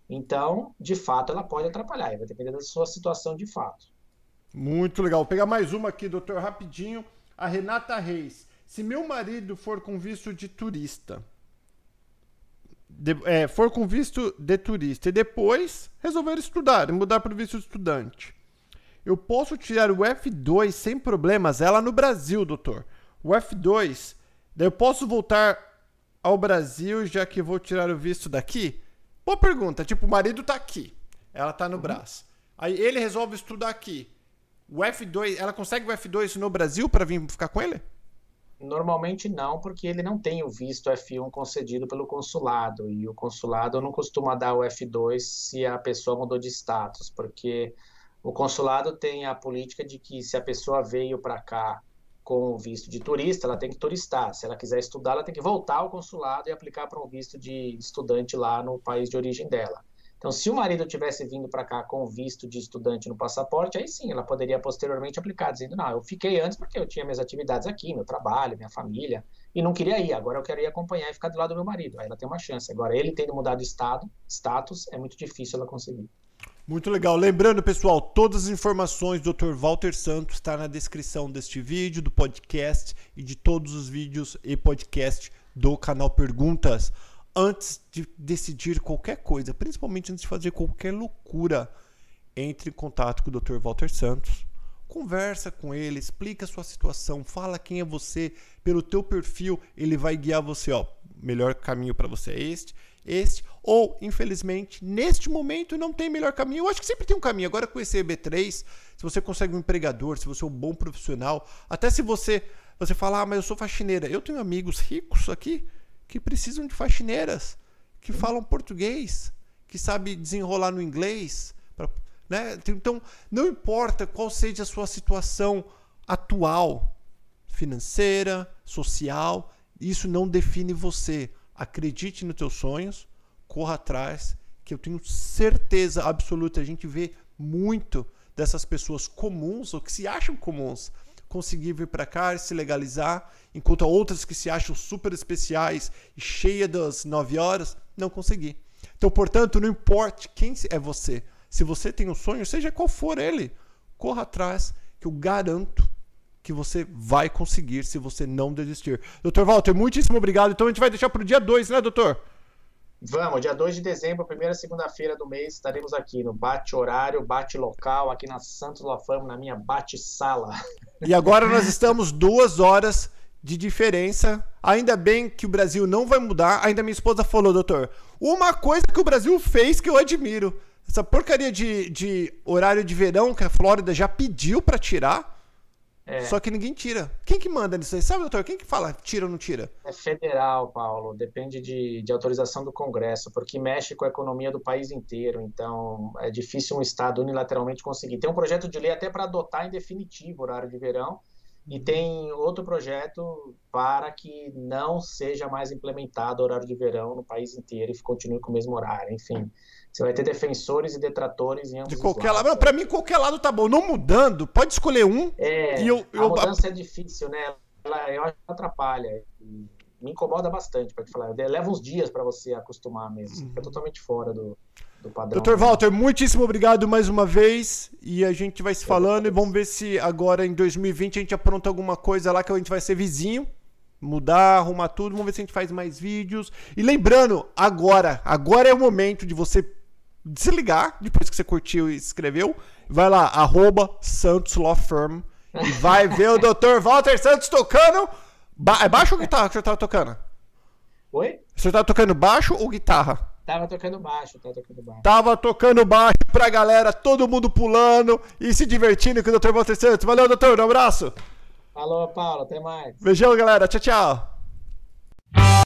Então, de fato, ela pode atrapalhar, vai depender da sua situação de fato. Muito legal. Vou pegar mais uma aqui, doutor, rapidinho. A Renata Reis. Se meu marido for com visto de turista, de, é, for com visto de turista e depois resolver estudar e mudar para o visto de estudante, eu posso tirar o F2 sem problemas, ela no Brasil, doutor. O F2, daí eu posso voltar ao Brasil já que vou tirar o visto daqui? Boa pergunta. Tipo, o marido tá aqui, ela tá no uhum. braço. Aí ele resolve estudar aqui. O F2, ela consegue o F2 no Brasil para vir ficar com ele? Normalmente não, porque ele não tem o visto F1 concedido pelo consulado. E o consulado não costuma dar o F2 se a pessoa mudou de status, porque o consulado tem a política de que se a pessoa veio para cá com o visto de turista, ela tem que turistar. Se ela quiser estudar, ela tem que voltar ao consulado e aplicar para um visto de estudante lá no país de origem dela. Então, se o marido tivesse vindo para cá com visto de estudante no passaporte, aí sim, ela poderia posteriormente aplicar, dizendo: Não, eu fiquei antes porque eu tinha minhas atividades aqui, meu trabalho, minha família, e não queria ir. Agora eu quero ir acompanhar e ficar do lado do meu marido. Aí ela tem uma chance. Agora, ele tendo mudado de estado, status, é muito difícil ela conseguir. Muito legal. Lembrando, pessoal, todas as informações do Dr. Walter Santos está na descrição deste vídeo, do podcast e de todos os vídeos e podcast do canal Perguntas. Antes de decidir qualquer coisa, principalmente antes de fazer qualquer loucura, entre em contato com o Dr. Walter Santos. Conversa com ele, explica a sua situação, fala quem é você, pelo teu perfil, ele vai guiar você, ó, melhor caminho para você é este este, ou, infelizmente, neste momento não tem melhor caminho. Eu acho que sempre tem um caminho. Agora com esse EB3, se você consegue um empregador, se você é um bom profissional, até se você você fala, ah, mas eu sou faxineira. Eu tenho amigos ricos aqui que precisam de faxineiras, que falam português, que sabem desenrolar no inglês. Pra, né? Então, não importa qual seja a sua situação atual, financeira, social, isso não define você acredite nos teus sonhos, corra atrás, que eu tenho certeza absoluta, a gente vê muito dessas pessoas comuns ou que se acham comuns conseguir vir para cá e se legalizar, enquanto outras que se acham super especiais e cheias das nove horas não conseguir. Então, portanto, não importa quem é você, se você tem um sonho, seja qual for ele, corra atrás, que eu garanto que você vai conseguir se você não desistir. Doutor Walter, muitíssimo obrigado. Então a gente vai deixar para o dia 2, né, doutor? Vamos, dia 2 de dezembro, primeira segunda-feira do mês, estaremos aqui no Bate Horário, Bate Local, aqui na Santos La Fama, na minha Bate Sala. E agora nós estamos duas horas de diferença. Ainda bem que o Brasil não vai mudar. Ainda minha esposa falou, doutor, uma coisa que o Brasil fez que eu admiro. Essa porcaria de, de horário de verão que a Flórida já pediu para tirar é. Só que ninguém tira. Quem que manda nisso aí? Sabe, doutor? Quem que fala tira ou não tira? É federal, Paulo. Depende de, de autorização do Congresso, porque mexe com a economia do país inteiro. Então, é difícil um Estado unilateralmente conseguir. Tem um projeto de lei até para adotar em definitivo o horário de verão, e tem outro projeto para que não seja mais implementado o horário de verão no país inteiro e continue com o mesmo horário. Enfim, você vai ter defensores e detratores em ambos De qualquer lado. Para mim, qualquer lado tá bom. Não mudando, pode escolher um. É, e eu, eu... a mudança é difícil, né? Ela, atrapalha. Me incomoda bastante, para te falar. Leva uns dias para você acostumar mesmo. Uhum. Fica totalmente fora do, do padrão. Dr. Walter, muitíssimo obrigado mais uma vez. E a gente vai se falando e vamos ver se agora em 2020 a gente apronta alguma coisa lá que a gente vai ser vizinho. Mudar, arrumar tudo, vamos ver se a gente faz mais vídeos. E lembrando, agora, agora é o momento de você desligar depois que você curtiu e escreveu. Vai lá, arroba Santos Law Firm. E vai ver o [laughs] Dr. Walter Santos tocando. Ba é baixo ou guitarra que você tava tocando? Oi? Você tava tocando baixo ou guitarra? Tava tocando baixo, tava tocando baixo. Tava tocando baixo pra galera, todo mundo pulando e se divertindo com o Dr. Walter Santos. Valeu, doutor, um abraço. Falou, Paulo, até mais. Beijão, galera. Tchau, tchau.